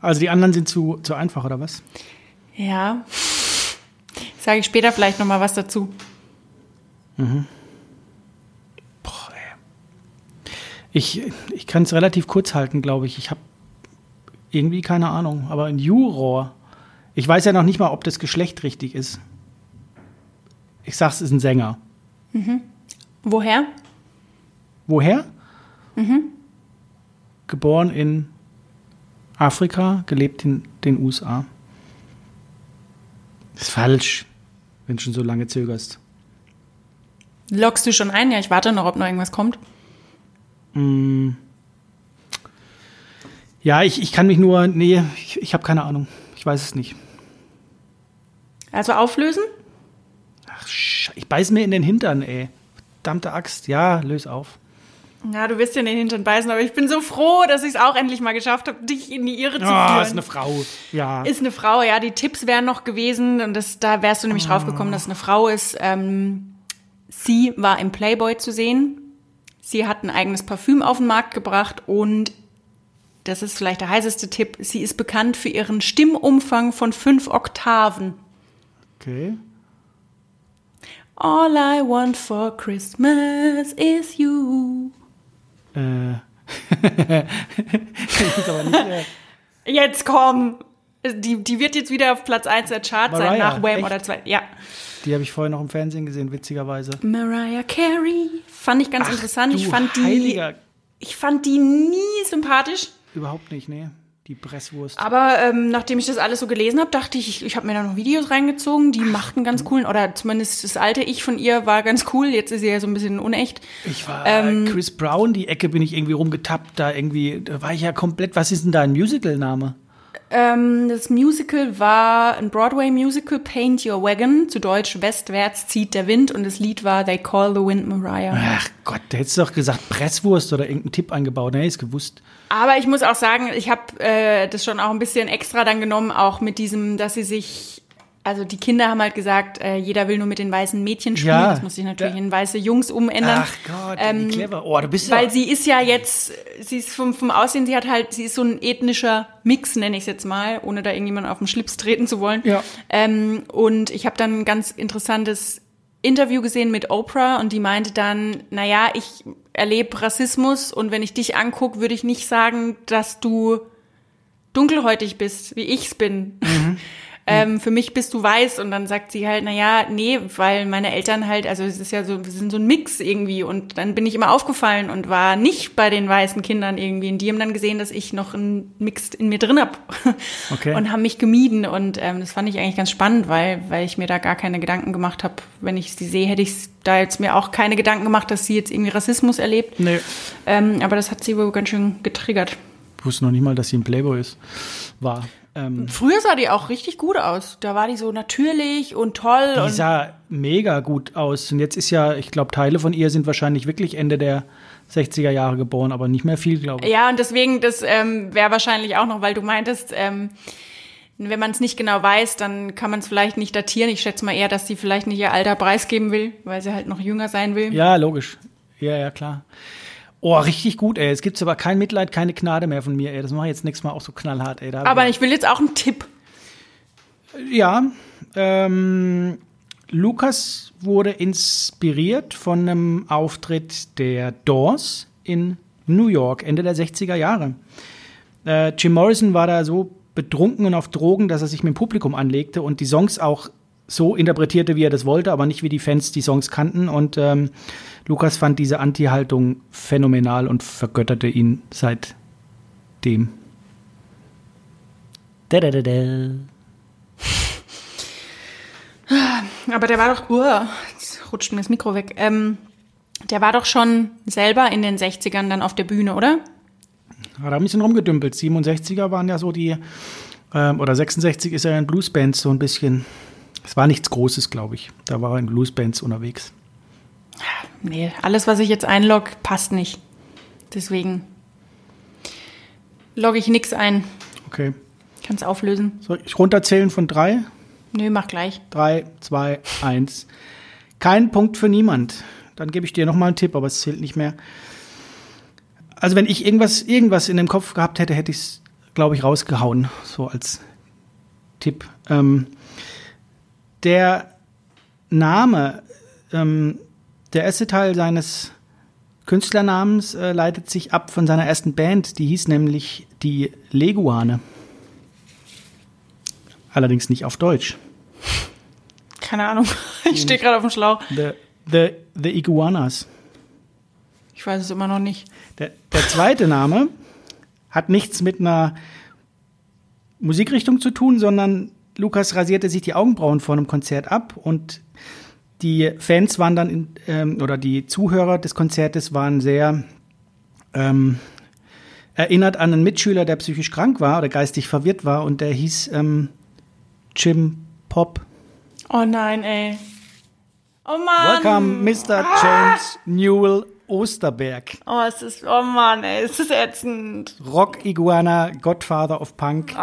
[SPEAKER 1] Also die anderen sind zu, zu einfach, oder was?
[SPEAKER 2] Ja. Sage ich später vielleicht noch mal was dazu.
[SPEAKER 1] Boah, ey. Ich, ich kann es relativ kurz halten, glaube ich. Ich habe irgendwie keine Ahnung. Aber ein Juror. Ich weiß ja noch nicht mal, ob das Geschlecht richtig ist. Ich sag's, es ist ein Sänger.
[SPEAKER 2] Woher?
[SPEAKER 1] Woher? Geboren in Afrika, gelebt in den USA. Ist falsch, wenn du schon so lange zögerst.
[SPEAKER 2] Lockst du schon ein? Ja, ich warte noch, ob noch irgendwas kommt.
[SPEAKER 1] Ja, ich, ich kann mich nur. Nee, ich, ich habe keine Ahnung. Ich weiß es nicht.
[SPEAKER 2] Also auflösen?
[SPEAKER 1] Ach, ich beiß mir in den Hintern, ey. Verdammte Axt. Ja, löse auf.
[SPEAKER 2] Ja, du wirst dir in den Hintern beißen, aber ich bin so froh, dass ich es auch endlich mal geschafft habe, dich in die Irre zu
[SPEAKER 1] Ah,
[SPEAKER 2] führen.
[SPEAKER 1] ist eine Frau. Ja.
[SPEAKER 2] Ist eine Frau, ja. Die Tipps wären noch gewesen und das, da wärst du nämlich drauf gekommen, dass es eine Frau ist. Ähm, sie war im Playboy zu sehen. Sie hat ein eigenes Parfüm auf den Markt gebracht und das ist vielleicht der heißeste Tipp. Sie ist bekannt für ihren Stimmumfang von fünf Oktaven.
[SPEAKER 1] Okay.
[SPEAKER 2] All I want for Christmas is you.
[SPEAKER 1] Äh. aber nicht, äh,
[SPEAKER 2] Jetzt komm! Die, die wird jetzt wieder auf Platz 1 der Charts sein, nach Wham
[SPEAKER 1] echt?
[SPEAKER 2] oder 2. Ja.
[SPEAKER 1] die habe ich vorher noch im Fernsehen gesehen, witzigerweise.
[SPEAKER 2] Mariah Carey. Fand ich ganz interessant. Ich fand die, ich fand die nie sympathisch.
[SPEAKER 1] Überhaupt nicht, nee. Die Presswurst.
[SPEAKER 2] Aber ähm, nachdem ich das alles so gelesen habe, dachte ich, ich, ich habe mir da noch Videos reingezogen, die machten ganz coolen, oder zumindest das alte Ich von ihr war ganz cool. Jetzt ist sie ja so ein bisschen unecht.
[SPEAKER 1] Ich war
[SPEAKER 2] Ähm,
[SPEAKER 1] Chris Brown, die Ecke bin ich irgendwie rumgetappt, da irgendwie, da war ich ja komplett, was ist denn da ein Musical-Name?
[SPEAKER 2] Ähm, das Musical war ein Broadway-Musical, Paint Your Wagon, zu Deutsch Westwärts zieht der Wind und das Lied war They Call the Wind Mariah.
[SPEAKER 1] Ach Gott, da hättest du doch gesagt Presswurst oder irgendeinen Tipp eingebaut, ne, ist gewusst.
[SPEAKER 2] Aber ich muss auch sagen, ich habe äh, das schon auch ein bisschen extra dann genommen, auch mit diesem, dass sie sich, also die Kinder haben halt gesagt, äh, jeder will nur mit den weißen Mädchen spielen.
[SPEAKER 1] Ja.
[SPEAKER 2] das muss sich natürlich
[SPEAKER 1] Da-
[SPEAKER 2] in weiße Jungs umändern.
[SPEAKER 1] Ach Gott,
[SPEAKER 2] Ähm,
[SPEAKER 1] wie clever. Oh, du bist
[SPEAKER 2] Weil
[SPEAKER 1] ja,
[SPEAKER 2] sie ist ja jetzt, sie ist vom, vom Aussehen, sie hat halt, sie ist so ein ethnischer Mix, nenne ich es jetzt mal, ohne da irgendjemanden auf den Schlips treten zu wollen.
[SPEAKER 1] Ja.
[SPEAKER 2] Ähm, und ich habe dann ein ganz interessantes Interview gesehen mit Oprah und die meinte dann, naja, ich erlebe Rassismus und wenn ich dich angucke, würde ich nicht sagen, dass du dunkelhäutig bist, wie ich's bin. Ähm, für mich bist du weiß und dann sagt sie halt, naja, nee, weil meine Eltern halt, also es ist ja so, wir sind so ein Mix irgendwie und dann bin ich immer aufgefallen und war nicht bei den weißen Kindern irgendwie und die haben dann gesehen, dass ich noch einen Mix in mir drin hab
[SPEAKER 1] Okay.
[SPEAKER 2] und haben mich gemieden und ähm, das fand ich eigentlich ganz spannend, weil, weil ich mir da gar keine Gedanken gemacht habe. Wenn ich sie sehe, hätte ich da jetzt mir auch keine Gedanken gemacht, dass sie jetzt irgendwie Rassismus erlebt.
[SPEAKER 1] nee,
[SPEAKER 2] Ähm, aber das hat sie wohl ganz schön getriggert.
[SPEAKER 1] ich wusste noch nicht mal, dass sie ein Playboy ist, war. Ähm,
[SPEAKER 2] Früher sah die auch richtig gut aus. Da war die so natürlich und toll.
[SPEAKER 1] die
[SPEAKER 2] und
[SPEAKER 1] sah mega gut aus. Und jetzt ist ja, ich glaube, Teile von ihr sind wahrscheinlich wirklich Ende der 60er Jahre geboren, aber nicht mehr viel, glaube ich.
[SPEAKER 2] ja, und deswegen, das ähm, wäre wahrscheinlich auch noch, weil du meintest, ähm, wenn man es nicht genau weiß, dann kann man es vielleicht nicht datieren. Ich schätze mal eher, dass sie vielleicht nicht ihr Alter preisgeben will, weil sie halt noch jünger sein will.
[SPEAKER 1] Ja, logisch. Ja, ja, klar. Oh, richtig gut, ey. Es gibt aber kein Mitleid, keine Gnade mehr von mir, ey. Das mache ich jetzt nächstes Mal auch so knallhart, ey. Da
[SPEAKER 2] Aber ich will jetzt auch einen Tipp.
[SPEAKER 1] Ja, ähm, Lukas wurde inspiriert von einem Auftritt der Doors in New York, Ende der 60er Jahre. Äh, Jim Morrison war da so betrunken und auf Drogen, dass er sich mit dem Publikum anlegte und die Songs auch so interpretierte, wie er das wollte, aber nicht wie die Fans die Songs kannten. Und ähm, Lukas fand diese Anti-Haltung phänomenal und vergötterte ihn seitdem. Da, da, da, da.
[SPEAKER 2] Aber der war doch, uh, jetzt rutscht mir das Mikro weg. Ähm, der war doch schon selber in den 60ern dann auf der Bühne, oder?
[SPEAKER 1] Hat er ein bisschen rumgedümpelt. 67er waren ja so die, ähm, oder 66 ist er in Bluesbands so ein bisschen. Es war nichts Großes, glaube ich. Da war er in Bluesbands unterwegs.
[SPEAKER 2] Nee, alles, was ich jetzt einlogge, passt nicht. Deswegen logge ich nix ein.
[SPEAKER 1] Okay.
[SPEAKER 2] Kann's auflösen.
[SPEAKER 1] Soll ich runterzählen von drei?
[SPEAKER 2] Nö, mach gleich.
[SPEAKER 1] Drei, zwei, eins. Kein Punkt für niemand. Dann gebe ich dir nochmal einen Tipp, aber es zählt nicht mehr. Also wenn ich irgendwas, irgendwas in dem Kopf gehabt hätte, hätte ich es, glaube ich, rausgehauen. So als Tipp. Ähm, der Name, ähm, der erste Teil seines Künstlernamens äh, leitet sich ab von seiner ersten Band, die hieß nämlich die Leguane. Allerdings nicht auf Deutsch.
[SPEAKER 2] Keine Ahnung. Ich stehe gerade auf dem Schlauch.
[SPEAKER 1] The, the, the Iguanas.
[SPEAKER 2] Ich weiß es immer noch nicht.
[SPEAKER 1] Der, der zweite Name hat nichts mit einer Musikrichtung zu tun, sondern Lukas rasierte sich die Augenbrauen vor einem Konzert ab und die Fans waren dann, in, ähm, oder die Zuhörer des Konzertes waren sehr ähm, erinnert an einen Mitschüler, der psychisch krank war oder geistig verwirrt war und der hieß ähm, Jim Pop.
[SPEAKER 2] Oh nein, ey. Oh Mann.
[SPEAKER 1] Welcome, Mr. James Newell Osterberg.
[SPEAKER 2] Oh, es ist, oh Mann, ey, es ist ätzend.
[SPEAKER 1] Rock Iguana, Godfather of Punk,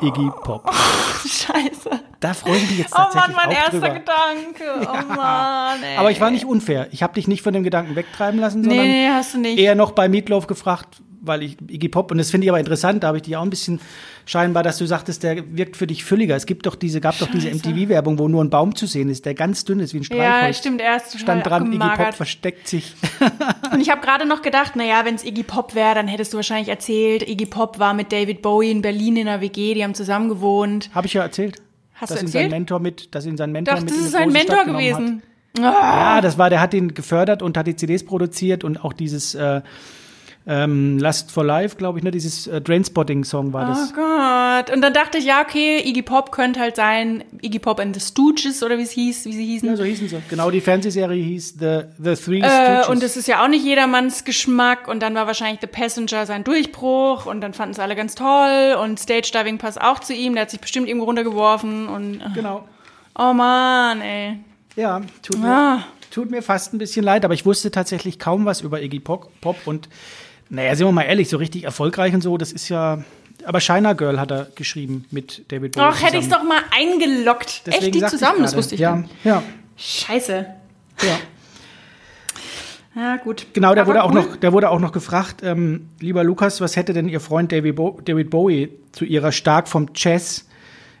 [SPEAKER 1] Iggy Pop.
[SPEAKER 2] Scheiße.
[SPEAKER 1] Da freue ich mich jetzt
[SPEAKER 2] Oh Mann,
[SPEAKER 1] tatsächlich
[SPEAKER 2] mein erster
[SPEAKER 1] drüber.
[SPEAKER 2] Gedanke. Oh Mann, ey.
[SPEAKER 1] Aber ich war nicht unfair. Ich habe dich nicht von dem Gedanken wegtreiben lassen, sondern
[SPEAKER 2] Nee, hast du nicht.
[SPEAKER 1] eher noch bei Meatloaf gefragt, weil ich Iggy Pop und das finde ich aber interessant. Da habe ich dich auch ein bisschen scheinbar, dass du sagtest, der wirkt für dich fülliger. Es gibt doch diese, gab doch diese
[SPEAKER 2] Scheiße.
[SPEAKER 1] MTV-Werbung, wo nur ein Baum zu sehen ist, der ganz dünn ist wie ein
[SPEAKER 2] Ja,
[SPEAKER 1] Streichholz.
[SPEAKER 2] stimmt, er ist total
[SPEAKER 1] Stand dran, Iggy Pop
[SPEAKER 2] abgemagert.
[SPEAKER 1] versteckt sich.
[SPEAKER 2] Und ich habe gerade noch gedacht, naja, wenn es Iggy Pop wäre, dann hättest du wahrscheinlich erzählt, Iggy Pop war mit David Bowie in Berlin in einer WG, die haben zusammen gewohnt.
[SPEAKER 1] Habe ich ja erzählt.
[SPEAKER 2] Hast
[SPEAKER 1] dass
[SPEAKER 2] du
[SPEAKER 1] ihn sein
[SPEAKER 2] erzählt?
[SPEAKER 1] Mentor mit, dass ihn sein Mentor
[SPEAKER 2] Doch,
[SPEAKER 1] mit
[SPEAKER 2] das ist sein Mentor gewesen.
[SPEAKER 1] Ja, das war, der hat ihn gefördert und hat die CDs produziert und auch dieses äh, ähm, Lust for Life, glaube ich, ne, dieses äh, Trainspotting-Song war
[SPEAKER 2] Oh
[SPEAKER 1] das.
[SPEAKER 2] Gott. Und dann dachte ich, ja, okay, Iggy Pop könnte halt sein, Iggy Pop and the Stooges oder wie es hieß, wie sie hießen.
[SPEAKER 1] Ja, so hießen sie. Genau, die Fernsehserie hieß The, The Three
[SPEAKER 2] Äh,
[SPEAKER 1] Stooges.
[SPEAKER 2] und es ist ja auch nicht jedermanns Geschmack. Und dann war wahrscheinlich The Passenger sein Durchbruch. Und dann fanden es alle ganz toll. Und Stage Diving passt auch zu ihm. Der hat sich bestimmt irgendwo runtergeworfen. Und äh,
[SPEAKER 1] genau.
[SPEAKER 2] oh Mann, ey.
[SPEAKER 1] Ja, tut mir,
[SPEAKER 2] Ah.
[SPEAKER 1] tut mir fast ein bisschen leid, aber ich wusste tatsächlich kaum was über Iggy Pop, Pop und naja, sind wir mal ehrlich, so richtig erfolgreich und so, das ist ja. Aber China Girl hat er geschrieben mit David Bowie.
[SPEAKER 2] Ach, hätte ich es doch mal eingeloggt.
[SPEAKER 1] Deswegen
[SPEAKER 2] Echt die zusammen, das wusste ich
[SPEAKER 1] Ja,
[SPEAKER 2] nicht.
[SPEAKER 1] ja,
[SPEAKER 2] Scheiße.
[SPEAKER 1] ja.
[SPEAKER 2] Ja, gut.
[SPEAKER 1] Genau, der wurde, auch
[SPEAKER 2] cool.
[SPEAKER 1] noch, der wurde auch noch gefragt, ähm, lieber Lukas, was hätte denn Ihr Freund David, Bo David Bowie zu Ihrer stark vom Jazz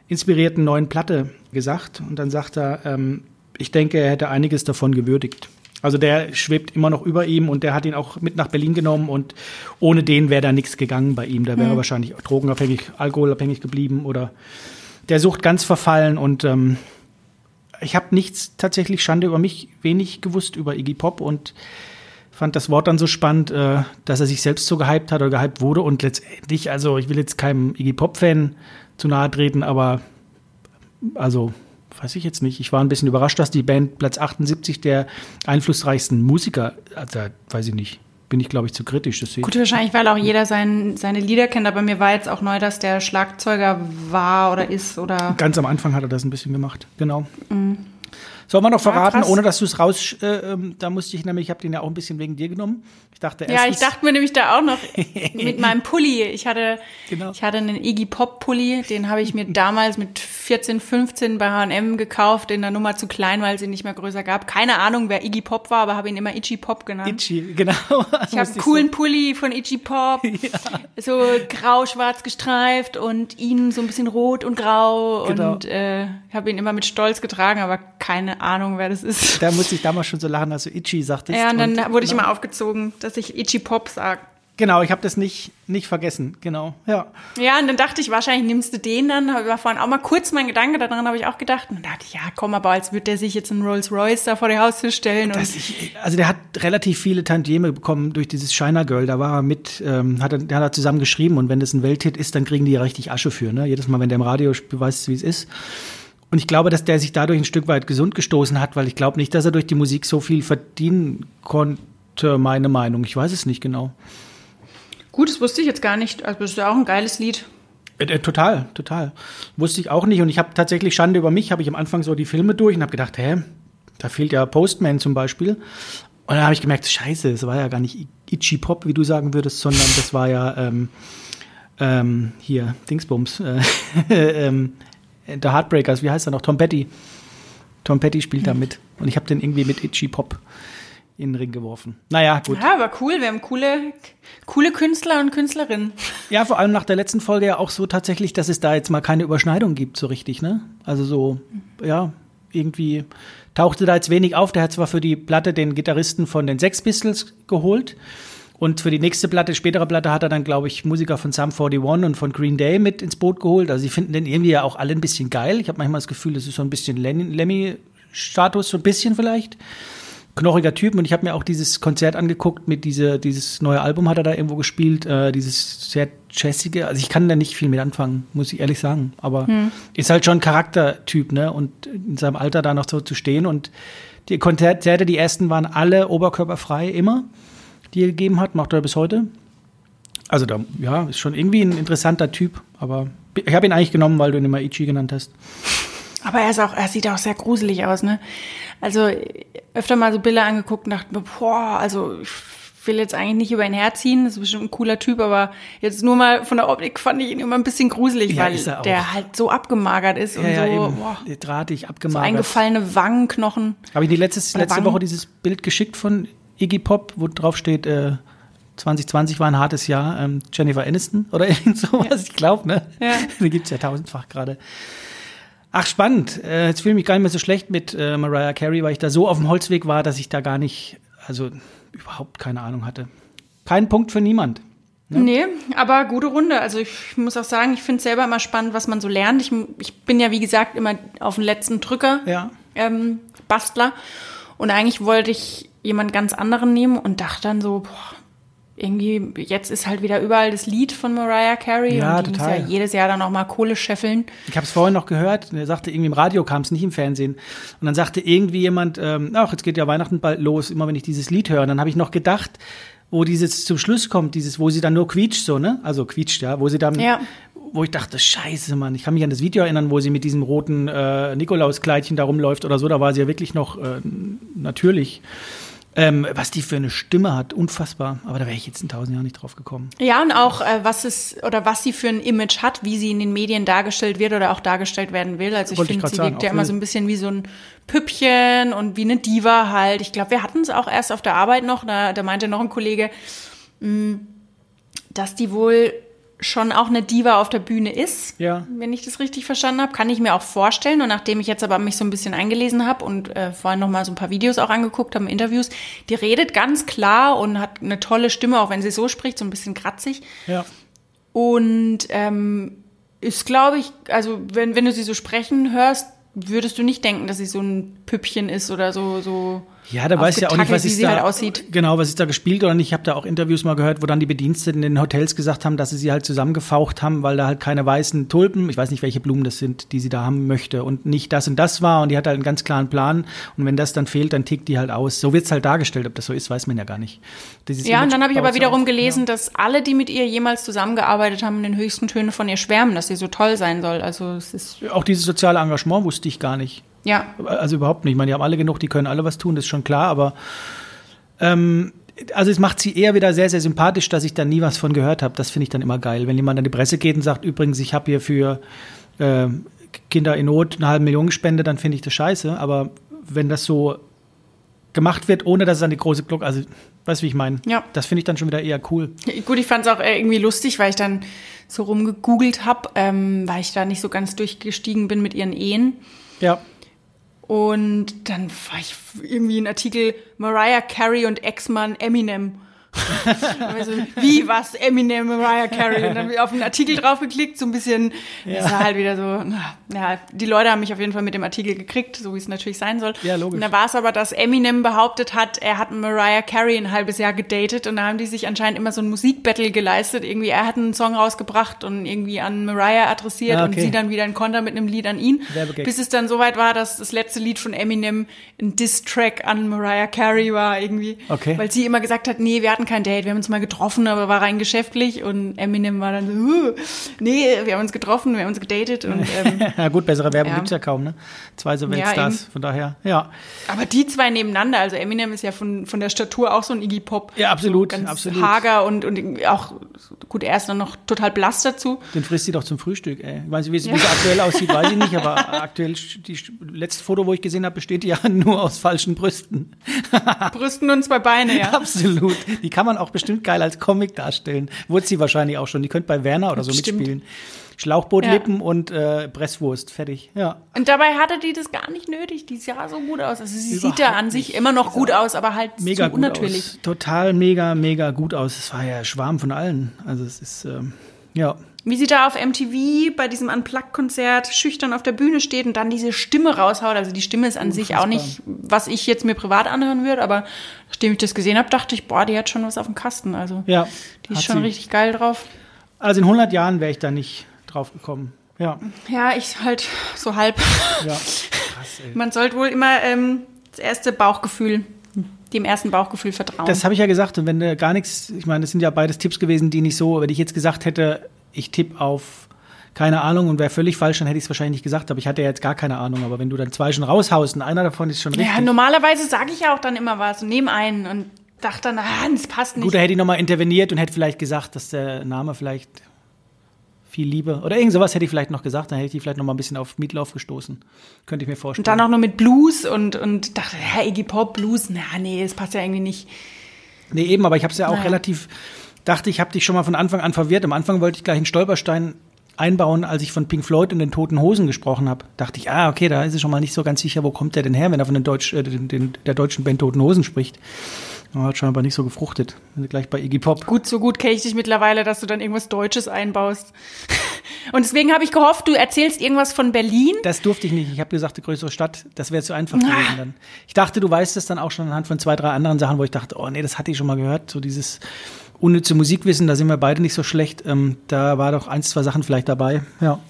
[SPEAKER 1] inspirierten neuen Platte gesagt? Und dann sagt er, ähm, ich denke, er hätte einiges davon gewürdigt. Also der schwebt immer noch über ihm und der hat ihn auch mit nach Berlin genommen und ohne den wäre da nichts gegangen bei ihm. Da wäre er wahrscheinlich drogenabhängig, alkoholabhängig geblieben oder der Sucht ganz verfallen und ähm, ich habe nichts tatsächlich Schande über mich, wenig gewusst über Iggy Pop und fand das Wort dann so spannend, äh, dass er sich selbst so gehypt hat oder gehypt wurde und letztendlich, also ich will jetzt keinem Iggy Pop-Fan zu nahe treten, aber also weiß ich jetzt nicht. Ich war ein bisschen überrascht, dass die Band Platz 78 der einflussreichsten Musiker, also weiß ich nicht. bin ich, glaube ich, zu kritisch. Das
[SPEAKER 2] Gut, wahrscheinlich, weil auch jeder sein, seine Lieder kennt, aber mir war jetzt auch neu, dass der Schlagzeuger war oder ist oder.
[SPEAKER 1] Ganz am Anfang hat er das ein bisschen gemacht, genau. Mhm. Sollen wir noch verraten, ja, ohne dass du es raus, äh, ähm, da musste ich nämlich, ich habe den ja auch ein bisschen wegen dir genommen. Ich dachte
[SPEAKER 2] erstens, Ja, ich dachte mir nämlich da auch noch mit meinem Pulli. Ich hatte, genau. ich hatte einen Iggy Pop Pulli, den habe ich mir damals mit 14, 15 bei H&M gekauft, in der Nummer zu klein, weil sie nicht mehr größer gab. Keine Ahnung, wer Iggy Pop war, aber habe ihn immer Itchy Pop genannt.
[SPEAKER 1] Itchy, genau.
[SPEAKER 2] Ich habe einen coolen so. Pulli von Itchy Pop, ja. so grau-schwarz gestreift und ihn so ein bisschen rot und grau genau. und äh, habe ihn immer mit Stolz getragen, aber keine Ahnung, wer das ist.
[SPEAKER 1] Da musste ich damals schon so lachen, als du Itchy sagtest.
[SPEAKER 2] Ja, und dann und, wurde ich immer aufgezogen, dass ich Itchy Pop sage.
[SPEAKER 1] Genau, ich habe das nicht, nicht vergessen, genau, ja.
[SPEAKER 2] Ja, und dann dachte ich, wahrscheinlich nimmst du den dann, war vorhin auch mal kurz mein Gedanke, daran habe ich auch gedacht. Und dann dachte ich, ja, komm, aber als würde der sich jetzt einen Rolls Royce da vor die Haustür stellen.
[SPEAKER 1] Ich, also der hat relativ viele Tantieme bekommen durch dieses China Girl, da war er mit, ähm, hat er, der hat er zusammen geschrieben und wenn das ein Welthit ist, dann kriegen die ja richtig Asche für, ne? Jedes Mal, wenn der im Radio beweist, wie es ist. Und ich glaube, dass der sich dadurch ein Stück weit gesund gestoßen hat, weil ich glaube nicht, dass er durch die Musik so viel verdienen konnte, meine Meinung. Ich weiß es nicht genau.
[SPEAKER 2] Gut, das wusste ich jetzt gar nicht. Also das ist ja auch ein geiles Lied.
[SPEAKER 1] Äh, äh, total, total. Wusste ich auch nicht. Und ich habe tatsächlich Schande über mich, habe ich am Anfang so die Filme durch und habe gedacht, hä, da fehlt ja Postman zum Beispiel. Und dann habe ich gemerkt, scheiße, das war ja gar nicht Itchy Pop, wie du sagen würdest, sondern das war ja ähm, ähm, hier, Dingsbums, äh, ähm, The Heartbreakers, wie heißt er noch? Tom Petty. Tom Petty spielt da mit. Und ich habe den irgendwie mit Itchy Pop in den Ring geworfen. Naja, gut.
[SPEAKER 2] Ja, aber cool. Wir haben coole, coole Künstler und Künstlerinnen.
[SPEAKER 1] Ja, vor allem nach der letzten Folge ja auch so tatsächlich, dass es da jetzt mal keine Überschneidung gibt, so richtig, ne? Also so, ja, irgendwie tauchte da jetzt wenig auf. Der hat zwar für die Platte den Gitarristen von den Sex Pistols geholt. Und für die nächste Platte, spätere Platte, hat er dann, glaube ich, Musiker von Sum 41 und von Green Day mit ins Boot geholt. Also sie finden den irgendwie ja auch alle ein bisschen geil. Ich habe manchmal das Gefühl, das ist so ein bisschen Lemmy-Status, so ein bisschen vielleicht. Knochiger Typ. Und ich habe mir auch dieses Konzert angeguckt mit diese, dieses neue Album hat er da irgendwo gespielt, äh, dieses sehr jazzige. Also ich kann da nicht viel mit anfangen, muss ich ehrlich sagen. Aber hm. ist halt schon ein Charaktertyp, ne? Und in seinem Alter da noch so zu stehen. Und die Konzerte, die ersten waren alle oberkörperfrei, immer die er gegeben hat, macht er bis heute. Also da, ja, ist schon irgendwie ein interessanter Typ, aber ich habe ihn eigentlich genommen, weil du ihn immer Ichi genannt hast.
[SPEAKER 2] Aber er ist auch, er sieht auch sehr gruselig aus, ne? Also öfter mal so Bilder angeguckt und dachte mir, boah, also ich will jetzt eigentlich nicht über ihn herziehen, das ist bestimmt ein cooler Typ, aber jetzt nur mal von der Optik fand ich ihn immer ein bisschen gruselig, ja, weil der halt so abgemagert ist
[SPEAKER 1] ja,
[SPEAKER 2] und
[SPEAKER 1] ja,
[SPEAKER 2] so,
[SPEAKER 1] eben. boah, drahtig abgemagert. So
[SPEAKER 2] eingefallene Wangenknochen.
[SPEAKER 1] Habe ich die letzte, letzte Woche dieses Bild geschickt von Iggy Pop, wo drauf steht, äh, 2020 war ein hartes Jahr, ähm, Jennifer Aniston oder irgend sowas, ja. ich glaube, ne? Ja. Die gibt's ja tausendfach gerade. Ach, spannend. Äh, jetzt fühle ich mich gar nicht mehr so schlecht mit äh, Mariah Carey, weil ich da so auf dem Holzweg war, dass ich da gar nicht, also überhaupt keine Ahnung hatte. Kein Punkt für niemand.
[SPEAKER 2] Ne? Nee, aber gute Runde. Also ich muss auch sagen, ich finde es selber immer spannend, was man so lernt. Ich, ich bin ja, wie gesagt, immer auf den letzten Drücker
[SPEAKER 1] ja.
[SPEAKER 2] ähm, Bastler. Und eigentlich wollte ich jemand ganz anderen nehmen und dachte dann so, boah, irgendwie, jetzt ist halt wieder überall das Lied von Mariah Carey
[SPEAKER 1] ja,
[SPEAKER 2] und die
[SPEAKER 1] total.
[SPEAKER 2] muss ja jedes Jahr dann auch mal Kohle scheffeln.
[SPEAKER 1] Ich habe es vorhin noch gehört, er sagte, irgendwie im Radio kam es, nicht im Fernsehen. Und dann sagte irgendwie jemand, ähm, ach, jetzt geht ja Weihnachten bald los, immer wenn ich dieses Lied höre. Und dann habe ich noch gedacht, wo dieses zum Schluss kommt, dieses, wo sie dann nur quietscht, so, ne? Also quietscht, ja, wo sie dann,
[SPEAKER 2] ja.
[SPEAKER 1] wo ich dachte, scheiße, Mann, ich kann mich an das Video erinnern, wo sie mit diesem roten äh, Nikolauskleidchen da rumläuft oder so, da war sie ja wirklich noch äh, natürlich. Ähm, was die für eine Stimme hat, unfassbar. Aber da wäre ich jetzt in tausend Jahren nicht drauf gekommen.
[SPEAKER 2] Ja, und auch, äh, was es, oder was sie für ein Image hat, wie sie in den Medien dargestellt wird oder auch dargestellt werden will. Also ich finde, sie wirkt ja immer so ein bisschen wie so ein Püppchen und wie eine Diva halt. Ich glaube, wir hatten es auch erst auf der Arbeit noch, da, da meinte noch ein Kollege, mh, mm, dass die wohl schon auch eine Diva auf der Bühne ist,
[SPEAKER 1] ja.
[SPEAKER 2] wenn ich das richtig verstanden habe, kann ich mir auch vorstellen. Und nachdem ich jetzt aber mich so ein bisschen eingelesen habe und äh, vorhin noch mal so ein paar Videos auch angeguckt habe, Interviews, die redet ganz klar und hat eine tolle Stimme, auch wenn sie so spricht, so ein bisschen kratzig.
[SPEAKER 1] Ja.
[SPEAKER 2] Und ähm, ist, glaube ich, also wenn, wenn du sie so sprechen hörst, würdest du nicht denken, dass sie so ein Püppchen ist oder so, so
[SPEAKER 1] Ja, da weiß ich ja auch nicht, was ist
[SPEAKER 2] sie
[SPEAKER 1] da
[SPEAKER 2] halt aussieht.
[SPEAKER 1] genau, was ist da gespielt oder nicht. Ich habe da auch Interviews mal gehört, wo dann die Bediensteten in den Hotels gesagt haben, dass sie sie halt zusammengefaucht haben, weil da halt keine weißen Tulpen, ich weiß nicht, welche Blumen das sind, die sie da haben möchte und nicht das und das war und die hat halt einen ganz klaren Plan und wenn das dann fehlt, dann tickt die halt aus. So wird's halt dargestellt, ob das so ist, weiß man ja gar nicht. Dieses
[SPEAKER 2] Ja, und
[SPEAKER 1] Image
[SPEAKER 2] dann habe ich aber wiederum
[SPEAKER 1] auf.
[SPEAKER 2] gelesen, dass alle, die mit ihr jemals zusammengearbeitet haben, in den höchsten Tönen von ihr schwärmen, dass sie so toll sein soll. Also es ist,
[SPEAKER 1] Ja. Auch dieses soziale Engagement wusste ich gar nicht.
[SPEAKER 2] Ja,
[SPEAKER 1] Also überhaupt nicht. Ich meine, die haben alle genug, die können alle was tun, das ist schon klar, aber ähm, also es macht sie eher wieder sehr, sehr sympathisch, dass ich da nie was von gehört habe. Das finde ich dann immer geil. Wenn jemand an die Presse geht und sagt, übrigens, ich habe hier für äh, Kinder in Not eine halbe Million gespendet, dann finde ich das scheiße. Aber wenn das so gemacht wird, ohne dass es an die große Glocke, also weißt du, wie ich meine?
[SPEAKER 2] Ja.
[SPEAKER 1] Das finde ich dann schon wieder eher cool.
[SPEAKER 2] Gut, ich fand es auch irgendwie lustig, weil ich dann so rumgegoogelt habe, ähm, weil ich da nicht so ganz durchgestiegen bin mit ihren Ehen.
[SPEAKER 1] Ja.
[SPEAKER 2] Und dann war ich irgendwie ein Artikel Mariah Carey und Ex-Mann Eminem. also, wie was Eminem, Mariah Carey und dann hab ich auf einen Artikel draufgeklickt, so ein bisschen, das war halt wieder so, na, ja, die Leute haben mich auf jeden Fall mit dem Artikel gekriegt, so wie es natürlich sein soll.
[SPEAKER 1] Ja, logisch.
[SPEAKER 2] Und da war es aber, dass Eminem behauptet hat, er hat Mariah Carey ein halbes Jahr gedatet und da haben die sich anscheinend immer so ein Musikbattle geleistet. Irgendwie, er hat einen Song rausgebracht und irgendwie an Mariah adressiert
[SPEAKER 1] Ah,
[SPEAKER 2] und
[SPEAKER 1] okay.
[SPEAKER 2] sie dann wieder ein Konter mit einem Lied an ihn. Bis es dann soweit war, dass das letzte Lied von Eminem ein Diss-Track an Mariah Carey war irgendwie.
[SPEAKER 1] Okay.
[SPEAKER 2] Weil sie immer gesagt hat, nee, wir hatten kein Date, wir haben uns mal getroffen, aber war rein geschäftlich und Eminem war dann so, "Huh, nee, wir haben uns getroffen, wir haben uns gedatet und ähm,
[SPEAKER 1] ja gut, bessere Werbung
[SPEAKER 2] Ja.
[SPEAKER 1] gibt's ja kaum, ne? Zwei so
[SPEAKER 2] Ja,
[SPEAKER 1] Weltstars,
[SPEAKER 2] eben.
[SPEAKER 1] von daher, ja.
[SPEAKER 2] aber die zwei nebeneinander, also Eminem ist ja von, von der Statur auch so ein Iggy Pop.
[SPEAKER 1] Ja, absolut,
[SPEAKER 2] so ganz
[SPEAKER 1] absolut.
[SPEAKER 2] hager und, und auch, gut, er ist dann noch total blass dazu.
[SPEAKER 1] Den frisst sie doch zum Frühstück, ey. Ich weiß nicht, wie sie, wie sie aktuell aussieht, weiß ich nicht, aber aktuell, die letzte Foto, wo ich gesehen habe, besteht ja nur aus falschen Brüsten.
[SPEAKER 2] Brüsten und zwei Beine, ja.
[SPEAKER 1] Absolut. Die kann man auch bestimmt geil als Comic darstellen. Wurde sie wahrscheinlich auch schon. Die könnte bei Werner oder so
[SPEAKER 2] Stimmt.
[SPEAKER 1] mitspielen. Schlauchbootlippen und äh, Presswurst, fertig. Ja.
[SPEAKER 2] Und dabei hatte die das gar nicht nötig. Die sah so gut aus. Also sie
[SPEAKER 1] Überhaupt
[SPEAKER 2] sieht ja an sich
[SPEAKER 1] nicht.
[SPEAKER 2] immer noch gut aus, aber halt
[SPEAKER 1] Mega
[SPEAKER 2] so
[SPEAKER 1] gut
[SPEAKER 2] unnatürlich.
[SPEAKER 1] aus. Total mega, mega gut aus. Es war ja Schwarm von allen. Also es ist, ähm, ja.
[SPEAKER 2] Wie sie da auf MTV bei diesem Unplugged-Konzert schüchtern auf der Bühne steht und dann diese Stimme raushaut. Also die Stimme ist an sich auch nicht, was ich jetzt mir privat anhören würde, aber nachdem ich das gesehen habe, dachte ich, boah, die hat schon was auf dem Kasten. Also
[SPEAKER 1] Ja.
[SPEAKER 2] die ist schon
[SPEAKER 1] sie.
[SPEAKER 2] richtig geil drauf.
[SPEAKER 1] Also in 100 Jahren wäre ich da nicht drauf gekommen. Ja.
[SPEAKER 2] Ja, ich halt so halb.
[SPEAKER 1] Ja. Krass, ey.
[SPEAKER 2] Man sollte wohl immer ähm, das erste Bauchgefühl, dem ersten Bauchgefühl vertrauen.
[SPEAKER 1] Das habe ich ja gesagt. Und wenn du gar nichts, ich meine, das sind ja beides Tipps gewesen, die nicht so, wenn ich jetzt gesagt hätte, ich tippe auf keine Ahnung und wäre völlig falsch, dann hätte ich es wahrscheinlich nicht gesagt. Aber ich hatte ja jetzt gar keine Ahnung. Aber wenn du dann zwei schon raushaust und einer davon ist schon richtig.
[SPEAKER 2] ja, normalerweise sage ich ja auch dann immer was und nehme einen und dachte dann, ah, das passt nicht.
[SPEAKER 1] Gut, da hätte ich nochmal interveniert und hätte vielleicht gesagt, dass der Name vielleicht viel Liebe oder irgend sowas hätte ich vielleicht noch gesagt. Dann hätte ich vielleicht noch mal ein bisschen auf Mietlauf gestoßen. Könnte ich mir vorstellen.
[SPEAKER 2] Und dann auch nur mit Blues und, und dachte, ja, Iggy Pop, Blues, na nee, das passt ja irgendwie nicht.
[SPEAKER 1] Nee, eben, aber ich habe es ja auch
[SPEAKER 2] Naja.
[SPEAKER 1] relativ, dachte ich, habe dich schon mal von Anfang an verwirrt. Am Anfang wollte ich gleich einen Stolperstein einbauen, als ich von Pink Floyd und den Toten Hosen gesprochen habe. Dachte ich, ah, okay, da ist es schon mal nicht so ganz sicher, wo kommt der denn her, wenn er von den Deutsch, äh, den, den, der deutschen Band Toten Hosen spricht. Aber hat scheinbar nicht so gefruchtet. Gleich bei Iggy Pop.
[SPEAKER 2] Gut, so gut kenne ich dich mittlerweile, dass du dann irgendwas Deutsches einbaust. Und deswegen habe ich gehofft, du erzählst irgendwas von Berlin.
[SPEAKER 1] Das durfte ich nicht. Ich habe gesagt, die größere Stadt, das wäre zu einfach gewesen dann. Ich dachte, du weißt es dann auch schon anhand von zwei, drei anderen Sachen, wo ich dachte, oh nee, das hatte ich schon mal gehört. So dieses unnütze Musikwissen, da sind wir beide nicht so schlecht. Ähm, da war doch eins, zwei Sachen vielleicht dabei. Ja.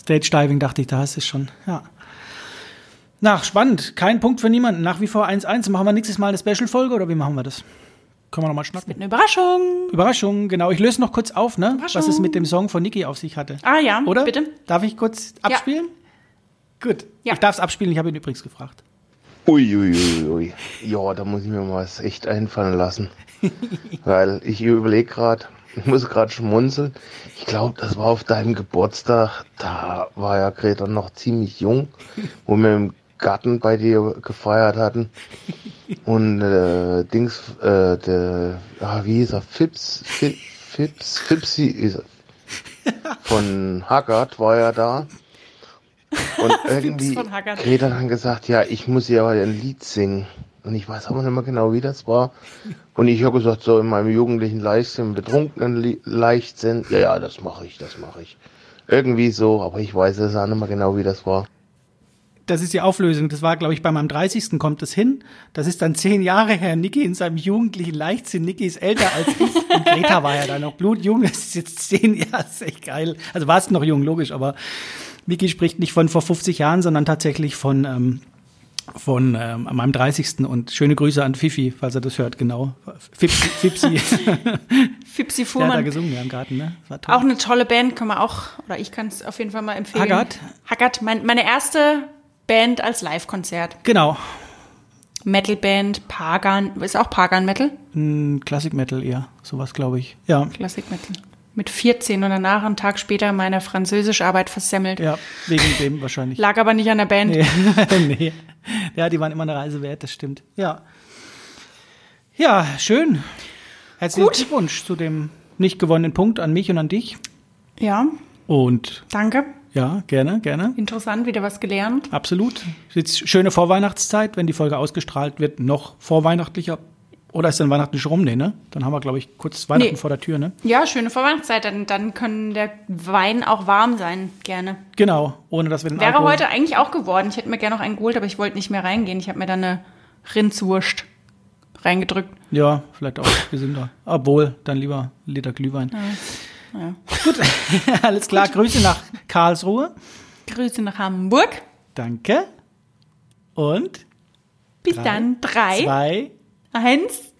[SPEAKER 1] Stage Diving dachte ich, da hast du es schon. Ja. Na, spannend. Kein Punkt für niemanden. Nach wie vor 1-1. Machen wir nächstes Mal eine Special-Folge oder wie machen wir das? Können wir nochmal schnacken?
[SPEAKER 2] Eine Überraschung.
[SPEAKER 1] Überraschung, genau. Ich löse noch kurz auf, ne? Was es mit dem Song von Niki auf sich hatte.
[SPEAKER 2] Ah ja,
[SPEAKER 1] Oder?
[SPEAKER 2] bitte.
[SPEAKER 1] Darf ich kurz abspielen? Gut.
[SPEAKER 2] Ja.
[SPEAKER 1] Ich darf es abspielen, ich habe ihn übrigens gefragt.
[SPEAKER 3] Uiuiui. Ui, ui. Ja, da muss ich mir mal was echt einfallen lassen. Weil ich überlege gerade, ich muss gerade schmunzeln. Ich glaube, das war auf deinem Geburtstag. Da war ja Greta noch ziemlich jung, wo wir im Garten bei dir gefeiert hatten. Und äh, Dings, äh, der, ah, wie hieß er? Fips, Fips, Fips, Fipsi ist er. Von Haggard war ja da. Und irgendwie. Greta dann gesagt, ja, ich muss ja ein Lied singen. Und ich weiß aber nicht mehr genau, wie das war. Und ich habe gesagt, so in meinem jugendlichen Leichtsinn, betrunkenen Leichtsinn, ja, ja, das mache ich, das mache ich. Irgendwie so, aber ich weiß es auch nicht mehr genau, wie das war.
[SPEAKER 1] Das ist die Auflösung. Das war, glaube ich, bei meinem 30. kommt das hin. Das ist dann zehn Jahre her. Niki in seinem jugendlichen Leichtsinn. Niki ist älter als ich. Und Greta war ja da noch blutjung. Das ist jetzt zehn Jahre. Das ist echt geil. Also war es noch jung, logisch, aber Niki spricht nicht von vor 50 Jahren, sondern tatsächlich von, ähm, von ähm, meinem 30. Und schöne Grüße an Fifi, falls er das hört, genau. Fipsi, Fipsi.
[SPEAKER 2] Fipsi
[SPEAKER 1] Der hat da
[SPEAKER 2] Fuhrmann.
[SPEAKER 1] gesungen ja, im Garten, ne? Das war toll.
[SPEAKER 2] Auch eine tolle Band, kann man auch, oder ich kann es auf jeden Fall mal empfehlen.
[SPEAKER 1] Haggard?
[SPEAKER 2] Haggard, mein, meine erste Band als Live-Konzert.
[SPEAKER 1] Genau.
[SPEAKER 2] Metalband, Pagan, ist auch Pagan Metal?
[SPEAKER 1] Hm, Classic Metal eher. Sowas, glaube ich. Ja.
[SPEAKER 2] Classic Metal. Mit 14 und danach, einen Tag später, meine Französischarbeit versemmelt.
[SPEAKER 1] Ja, wegen dem wahrscheinlich.
[SPEAKER 2] Lag aber nicht an der Band.
[SPEAKER 1] Nee. nee. Ja, die waren immer eine Reise wert, das stimmt. Ja. Ja, schön. Herzlichen
[SPEAKER 2] Gut.
[SPEAKER 1] Glückwunsch zu dem nicht gewonnenen Punkt an mich und an dich.
[SPEAKER 2] Ja,
[SPEAKER 1] Und
[SPEAKER 2] danke.
[SPEAKER 1] Ja, gerne, gerne.
[SPEAKER 2] Interessant, wieder was gelernt.
[SPEAKER 1] Absolut. Jetzt schöne Vorweihnachtszeit, wenn die Folge ausgestrahlt wird, noch vorweihnachtlicher. Oder ist dann Weihnachten schon rum? Nee, ne? Dann haben wir, glaube ich, kurz Weihnachten
[SPEAKER 2] Nee.
[SPEAKER 1] vor der Tür, ne?
[SPEAKER 2] Ja, schöne Vorweihnachtszeit. Dann, dann können der Wein auch warm sein, gerne.
[SPEAKER 1] Genau, ohne dass wir den
[SPEAKER 2] Wäre
[SPEAKER 1] Alkohol...
[SPEAKER 2] heute eigentlich auch geworden. Ich hätte mir gerne noch einen geholt, aber ich wollte nicht mehr reingehen. Ich habe mir dann eine Rindswurst reingedrückt.
[SPEAKER 1] Ja, vielleicht auch gesünder. Obwohl, dann lieber Liter Glühwein.
[SPEAKER 2] Ja.
[SPEAKER 1] Gut, alles klar. Grüße nach Karlsruhe.
[SPEAKER 2] Grüße nach Hamburg.
[SPEAKER 1] Danke. Und
[SPEAKER 2] Bis
[SPEAKER 1] Drei,
[SPEAKER 2] dann. Drei,
[SPEAKER 1] zwei,
[SPEAKER 2] eins.